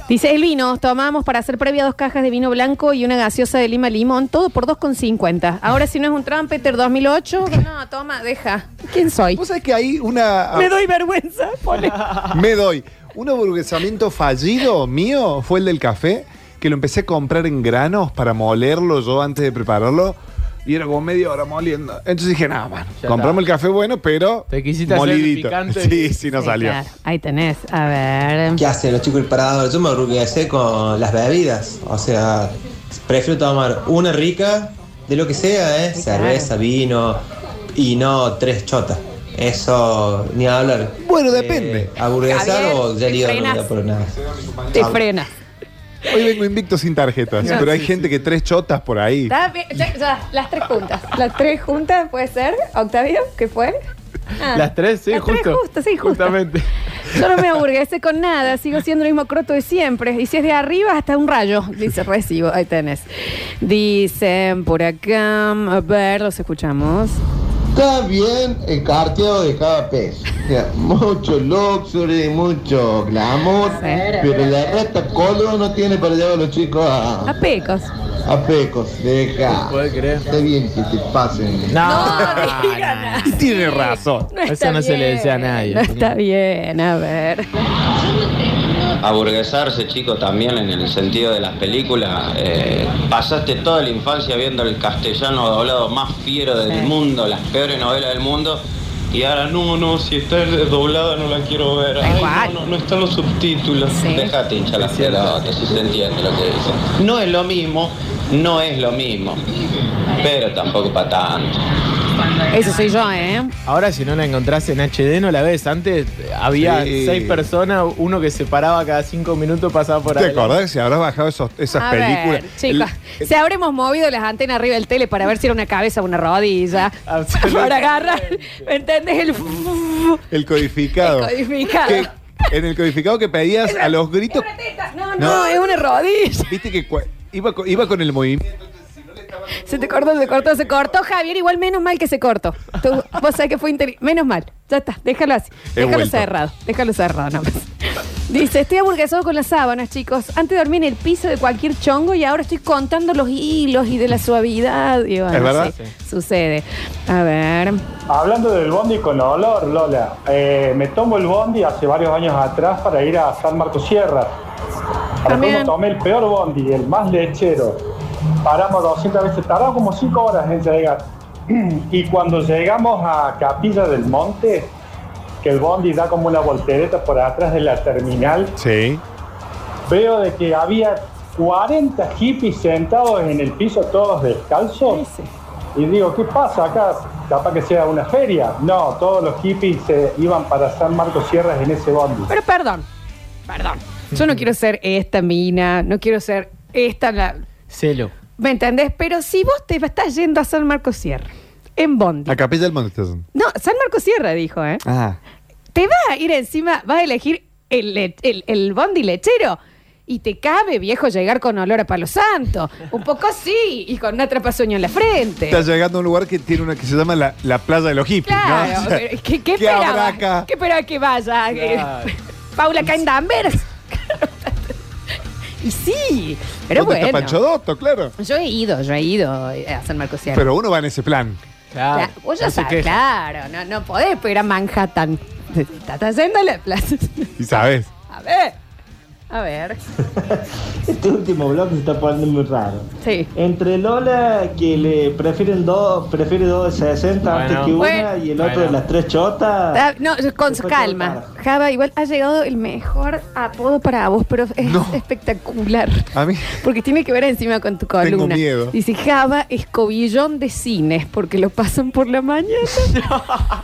Dice, el vino, tomamos para hacer previa dos cajas de vino blanco y una gaseosa de lima limón, todo por 2,50. Ahora si no es un Trumpeter 2008, no, toma, deja. ¿Quién soy? ¿Vos sabés que hay una. Me doy vergüenza. pone. <laughs> Me doy. Un aburguesamiento fallido mío fue el del café, que lo empecé a comprar en granos para molerlo yo antes de prepararlo. Y era como media hora moliendo. Entonces dije, nada, bueno, Ya compramos está. el café bueno, pero Te quisiste hacer molidito. picante. <laughs> Sí, sí, no Sí, salió. claro. Ahí tenés. A ver. ¿Qué hacen los chicos del parador? Yo me aburguesé con las bebidas. O sea, prefiero tomar una rica de lo que sea, ¿eh? Cerveza, vino y no tres chotas. Eso, ni hablar. Bueno, depende. ¿Aburguesar Javier, o ya te liga frenas. por nada? Te Chao. Hoy vengo invicto sin tarjetas, No, pero hay sí, gente que tres chotas por ahí. Está bien, ya, ya, las tres juntas. Las tres juntas, ¿puede ser? Octavio, ¿qué fue? Ah, Las tres, sí, las justo. Tres justas, sí, justo. Justamente. Yo no me aburguesé con nada, sigo siendo el mismo croto de siempre. Y si es de arriba, hasta un rayo. Dice, recibo, ahí tenés. Dicen por acá, a ver, los escuchamos. Está bien el carteo de cada pez. O sea, mucho luxury, mucho glamour, pero la rata colo no tiene para llevar a los chicos a, A pecos. a pecos. Deja. ¿Puede creer? Está bien que te pasen. No, Y tiene razón. No Eso no se le desea a nadie, No está bien, a ver. Aburguesarse, chico, también en el sentido de las películas. eh, pasaste toda la infancia viendo el castellano doblado más fiero del Sí. mundo, las peores novelas del mundo. Y ahora, no, no, si está doblada no la quiero ver. Ay, no, no, no están los subtítulos. Déjate hinchar las pelotas, si se entiende lo que dice. No es lo mismo, no es lo mismo. Pero tampoco para tanto. Eso soy yo, ¿eh? Ahora si no la encontrás en HD no la ves. Antes había Sí. seis personas, uno que se paraba cada cinco minutos pasaba por ¿Te ahí. acordás si habrás bajado esos- esas a películas? ver, chicos, si habremos movido las antenas arriba del tele para ver si era una cabeza o una rodilla. Para agarrar, ¿me entendés? El, El codificado. El codificado. Que- en el codificado que pedías a los gritos. No, no, es una rodilla. Viste que cua- iba, con- iba con el movimiento. Se te cortó, se cortó, se cortó, Javier. Igual menos mal que se cortó. Tú, vos sabés que fue interi- Menos mal. Ya está, déjalo así. Déjalo cerrado. Déjalo cerrado nada más. Dice, estoy aburguesado con las sábanas, chicos. Antes dormí en el piso de cualquier chongo y ahora estoy contando los hilos y de la suavidad. Y bueno, ¿Es verdad? sí, sucede. A ver. Hablando del bondi con olor, Lola, eh, me tomo el bondi hace varios años atrás para ir a San Marcos Sierra. Para También. cómo tomé el peor bondi, el más lechero. Paramos 200 veces, tardamos como 5 horas en llegar. <clears throat> Y cuando llegamos a Capilla del Monte, que el bondi da como una voltereta por atrás de la terminal, Sí. veo de que había 40 hippies sentados en el piso todos descalzos. Y digo, ¿qué pasa acá? Capaz que sea una feria. No, todos los hippies se iban para San Marcos Sierras en ese bondi. Pero perdón. Perdón. Yo no quiero ser esta mina, no quiero ser esta la. Celo. ¿Me entendés? Pero si vos te estás yendo a San Marcos Sierra, en Bondi. A Capilla del Monte. No, San Marcos Sierra dijo, ¿eh? Ah. Te vas a ir encima, vas a elegir el, le- el, el bondi lechero. Y te cabe, viejo, llegar con olor a palo santo. Un poco sí, y con una trapasueño en la frente. Estás llegando a un lugar que tiene una que se llama la, la playa de los hippies. ¿no? <laughs> O sea, pero ¿qué, qué ¿qué habrá esperaba? acá? ¿Qué esperaba que vaya? Claro. Paula Cain Danvers. <laughs> y sí, pero ¿Dónde bueno. está Pancho Dotto, claro. Yo he ido, yo he ido a San Marcos Sierra. Pero uno va en ese plan. Claro, vos ya sabes, claro, no, no podés pegar a Manhattan. Estás yendo a la plaza. Y sabes. A ver, a ver. <laughs> Este último blog se está poniendo muy raro. Sí. Entre Lola, que le prefieren dos, prefiere dos de 60 antes que una, Bueno. y el otro Bueno. de las tres chotas. Ah, No, con calma. Java, igual ha llegado el mejor apodo para vos, pero es espectacular. A mí. Porque tiene que ver encima con tu columna. miedo. Dice Java, escobillón de cines, porque lo pasan por la mañana. <laughs> <laughs>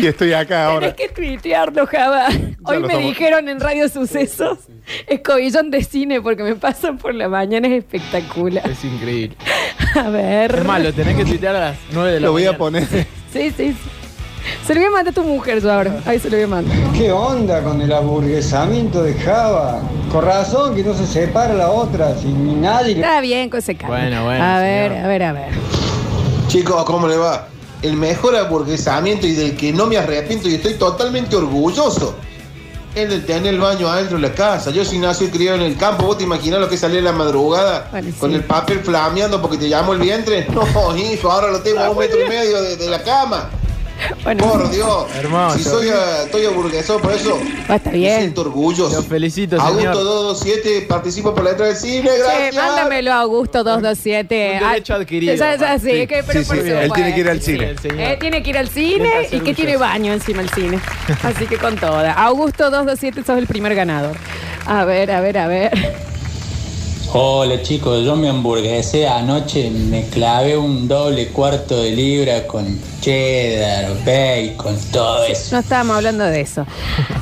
Y estoy acá ahora. Tienes que tuitearlo, Java. Hoy me estamos- dijeron en Radio Sucesos, escobillón de cine, porque me pasan por la mañana, es espectacular. Es increíble. A ver. Es más, lo tenés que tuitear a las 9 de la Lo voy a poner. Sí, sí, sí. Se lo voy a mandar a tu mujer yo ahora. Ahí se lo voy a mandar. ¿Qué onda con el aburguesamiento de Java? Con razón que no se separa la otra, sin nadie. Está bien con ese calma. Bueno, bueno, A ver, señor. a ver, a ver. Chicos, ¿cómo le va? El mejor aburguesamiento y del que no me arrepiento y estoy totalmente orgulloso. Es de tener el baño adentro de la casa. Yo si nací y criado en el campo, ¿vos te imaginás lo que salía en la madrugada? Con el papel flameando porque te llamo el vientre. <laughs> No, hijo, ahora lo tengo a un metro y medio de, de la cama. Bueno. Por Dios. Hermoso. Si soy, eh, estoy aburguesado por eso. Ah, está Me bien. siento orgulloso. Lo felicito, señor. Augusto 227 participo por la entrada del cine. Che, Gracias. mándamelo a Augusto 227. Un derecho Ah, adquirido. Ya, ya, sí, Sí, que, pero sí, por sí, supuesto. él tiene que ir al cine. el señor. Eh, tiene que ir al Tiene cine que y hacer que tiene orgulloso. baño encima el cine. <laughs> Así que con toda. Augusto 227, sos el primer ganador. A ver, a ver, a ver. Hola chicos, yo me hamburguesé anoche, me clavé un doble cuarto de libra con cheddar, bacon, todo eso. No estábamos hablando de eso.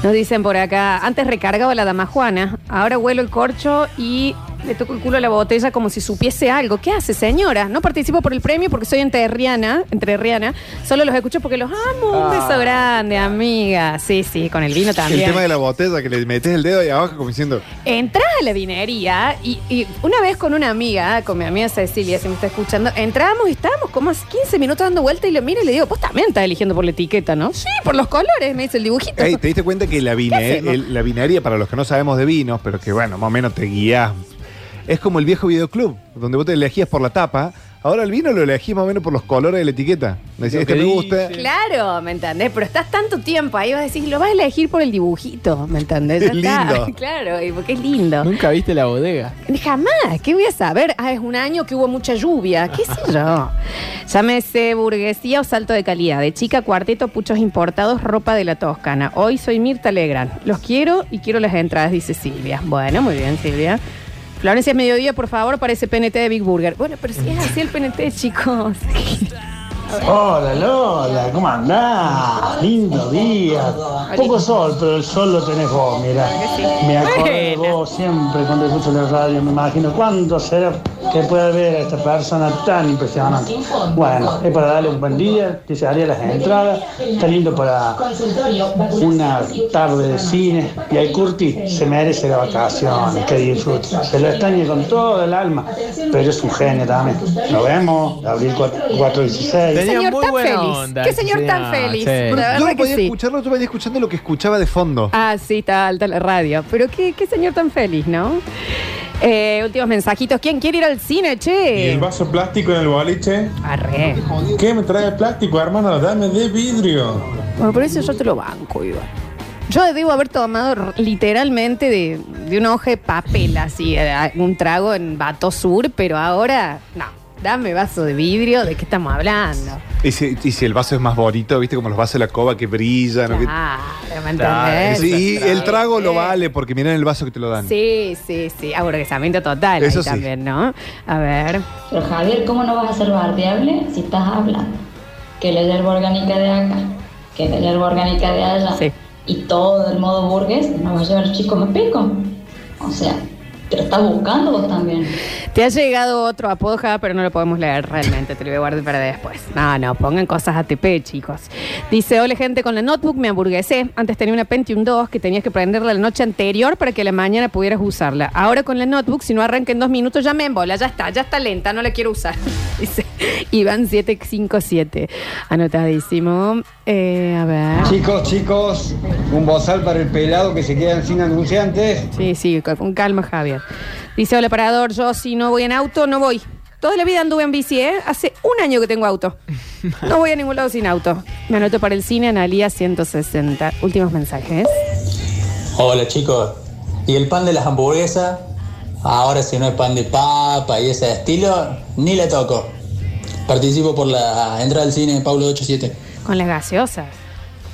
Nos dicen por acá, antes recargaba la dama Juana, ahora huelo el corcho y le toco el culo a la botella como si supiese algo. ¿Qué hace, señora? No participo por el premio porque soy entrerriana, entrerriana. Solo los escucho porque los amo. Un Ah. beso grande, amiga. Sí, sí, con el vino El también. tema de la botella, que le metes el dedo ahí abajo como diciendo, Entras a la vinería y, y una vez con una amiga, con mi amiga Cecilia, si me está escuchando, entramos y estábamos como hace 15 minutos dando vuelta y lo miro y le digo, vos también estás eligiendo por la etiqueta, ¿no? Sí, por los colores, me dice el dibujito. Ey, ¿te diste cuenta que la, vine- el- la vinería, para los que no sabemos de vinos, pero que bueno, más o menos te guías, es como el viejo videoclub, donde vos te elegías por la tapa, ahora el vino lo elegís más o menos por los colores de la etiqueta. Decís, Lo este que me dice. gusta. Claro, ¿me entendés? Pero estás tanto tiempo ahí, vas a decir, lo vas a elegir por el dibujito, ¿me entendés? Es lindo. <laughs> Claro, y porque es lindo. Nunca viste la bodega. Jamás, ¿qué voy a saber? Ah, es un año que hubo mucha lluvia, qué sé yo. Llámese burguesía o salto de calidad. De chica, cuarteto, puchos importados, ropa de la Toscana. Hoy soy Mirta Legrand. Los quiero y quiero las entradas, dice Silvia. Bueno, muy bien, Silvia. Florencia Mediodía, por favor, para ese PNT de Big Burger. Bueno, pero si es así el PNT, chicos. Hola Lola, ¿cómo andás? Lindo día. Poco sol, pero el sol lo tenés vos, mira. Me acuerdo de vos siempre cuando escucho la radio, me imagino cuánto será que pueda ver a esta persona tan impresionante. Bueno, es para darle un buen día, que se haría las entradas, está lindo para una tarde de cine y el Curti se merece la vacación, que disfrute. Se lo extraña con todo el alma, pero es un genio también. Nos vemos, abril 4 416. Qué señor tan feliz. Qué señor tan feliz. La Yo verdad no que podía sí. escucharlo, yo venía escuchando lo que escuchaba de fondo. Ah, sí, está alta la radio. Pero qué, qué señor tan feliz, ¿no? Eh, últimos mensajitos. ¿Quién quiere ir al cine, ¿Y che? el vaso plástico en el boliche? Arre. ¿Qué me trae plástico, hermano? Dame de vidrio. Bueno, por eso yo te lo banco, Iván. Yo debo haber tomado r- literalmente de, de una hoja de papel, así, eh, un trago en Bato Sur, pero ahora, no, dame vaso de vidrio, ¿de qué estamos hablando? Y si, y si el vaso es más bonito, viste, como los vasos de la coba que brillan. o que- Claro, ¿me entendés? Sí, y el trago lo vale porque miren el vaso que te lo dan. Sí, sí, sí, aburguesamiento total Eso ahí sí. también, ¿no? A ver. Pero Javier, ¿cómo no vas a ser bardeable si estás hablando? Que la hierba orgánica de acá, que la hierba orgánica de allá, y todo el modo burgués, no vas a llevar chico me pico. O sea, te lo estás buscando vos también. Te ha llegado otro apodo, Java, pero no lo podemos leer realmente. Te lo voy a guardar para después. No, no, pongan cosas ATP, chicos. Dice, hola gente, con la notebook me hamburguesé. Antes tenía una Pentium 2 que tenías que prenderla la noche anterior para que a la mañana pudieras usarla. Ahora con la notebook, si no arranca en dos minutos, ya me embola, ya está, ya está lenta, no la quiero usar. Dice Iván 757. Anotadísimo. Eh, a ver. Chicos, chicos, un bozal para el pelado que se quedan sin anunciantes. Sí, sí, con- con calma, Javier. Dice, hola, parador, yo si no voy en auto, no voy. Toda la vida anduve en bici, ¿eh? Hace un año que tengo auto. No voy a ningún lado sin auto. Me anoto para el cine, Analía 160. Últimos mensajes. Hola chicos, ¿y el pan de las hamburguesas? Ahora si no es pan de papa y ese estilo, ni le toco. Participo por la entrada al cine Pablo 87. Con las gaseosas.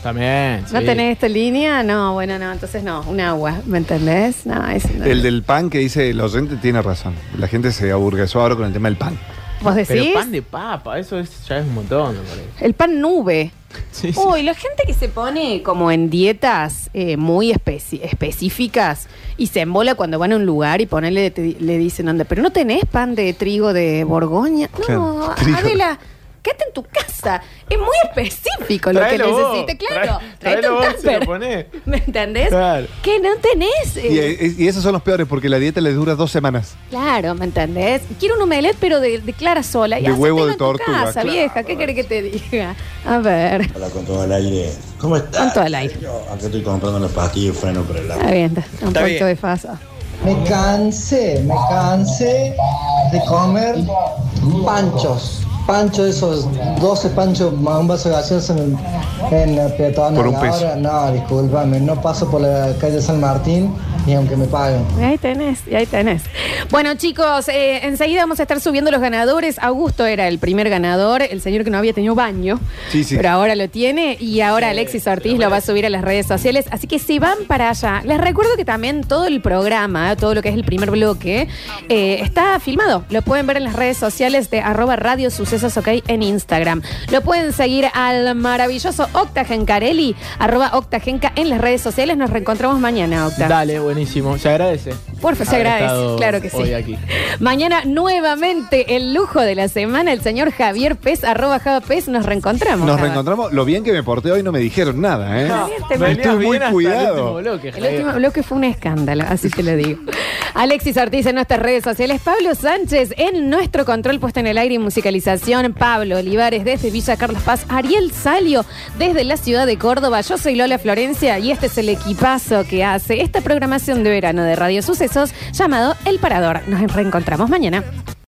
También. ¿No sí. tenés esta línea? No, bueno, no, entonces no. Un agua, ¿me entendés? No, es... El del pan que dice el oyente tiene razón. La gente se aburguesó ahora con el tema del pan. ¿Vos decís? Pero pan de papa, eso es- ya es un montón, me parece. El pan nube. Sí, sí. Uy, la gente que se pone como en dietas eh, muy específicas y se embola cuando van a un lugar y ponele, te- le dicen, anda, pero no tenés pan de trigo de Borgoña. No, Claro. Adela, quédate en tu casa. Es muy específico lo Tráelo que vos, necesites. Claro, trae- tráelo un vos, se lo ponés. <laughs> ¿Me entendés? Claro. Que no tenés. Y, eh, eh, y esos son los peores porque la dieta les dura dos semanas. Claro, ¿me entendés? Quiero un omelette, pero de, de clara sola. Y De huevo de en tu tortuga, casa, claro. vieja. ¿Qué querés que te diga? A ver. Hola, con todo el aire. ¿Cómo estás? Con todo el aire. Acá estoy comprando los pastillas y freno por el Está agua. bien, está un Está poquito bien. de fasa. Me cansé, me cansé de comer panchos. Panchos, esos 12 panchos más un vaso de gaseosa en, en la peatonal. Por un peso. Ahora, no, discúlpame, no paso por la calle San Martín ni aunque me paguen. Y ahí tenés, y ahí tenés. Bueno, chicos, eh, enseguida vamos a estar subiendo los ganadores. Augusto era el primer ganador, el señor que no había tenido baño. Sí, sí. Pero ahora lo tiene y ahora Alexis Ortiz lo va a subir a las redes sociales. Así que si van para allá, les recuerdo que también todo el programa, todo lo que es el primer bloque, eh, está filmado. Lo pueden ver en las redes sociales de arroba radio sucesos ok en Instagram. Lo pueden seguir al maravilloso Octa Gencarelli, arroba Octa Genca en las redes sociales. Nos reencontramos mañana, Octa. Dale, buenísimo. Se agradece. Porfa, se haber agradece. Claro que sí. Hoy aquí. Mañana nuevamente el lujo de la semana, el señor Javier Pez, arroba Java Pez, nos reencontramos. Nos Java. reencontramos. Lo bien que me porté hoy no me dijeron nada, ¿eh? No, Me venías estuve muy el cuidado. último bloque, El último bloque fue un escándalo, así te lo digo. Alexis Ortiz en nuestras redes sociales, Pablo Sánchez en nuestro control puesto en el aire y musicalización, Pablo Olivares desde Villa Carlos Paz, Ariel Salio desde la ciudad de Córdoba, yo soy Lola Florencia y este es el equipazo que hace esta programación de verano de Radio Sucesos llamado El Parador. Nos reencontramos mañana.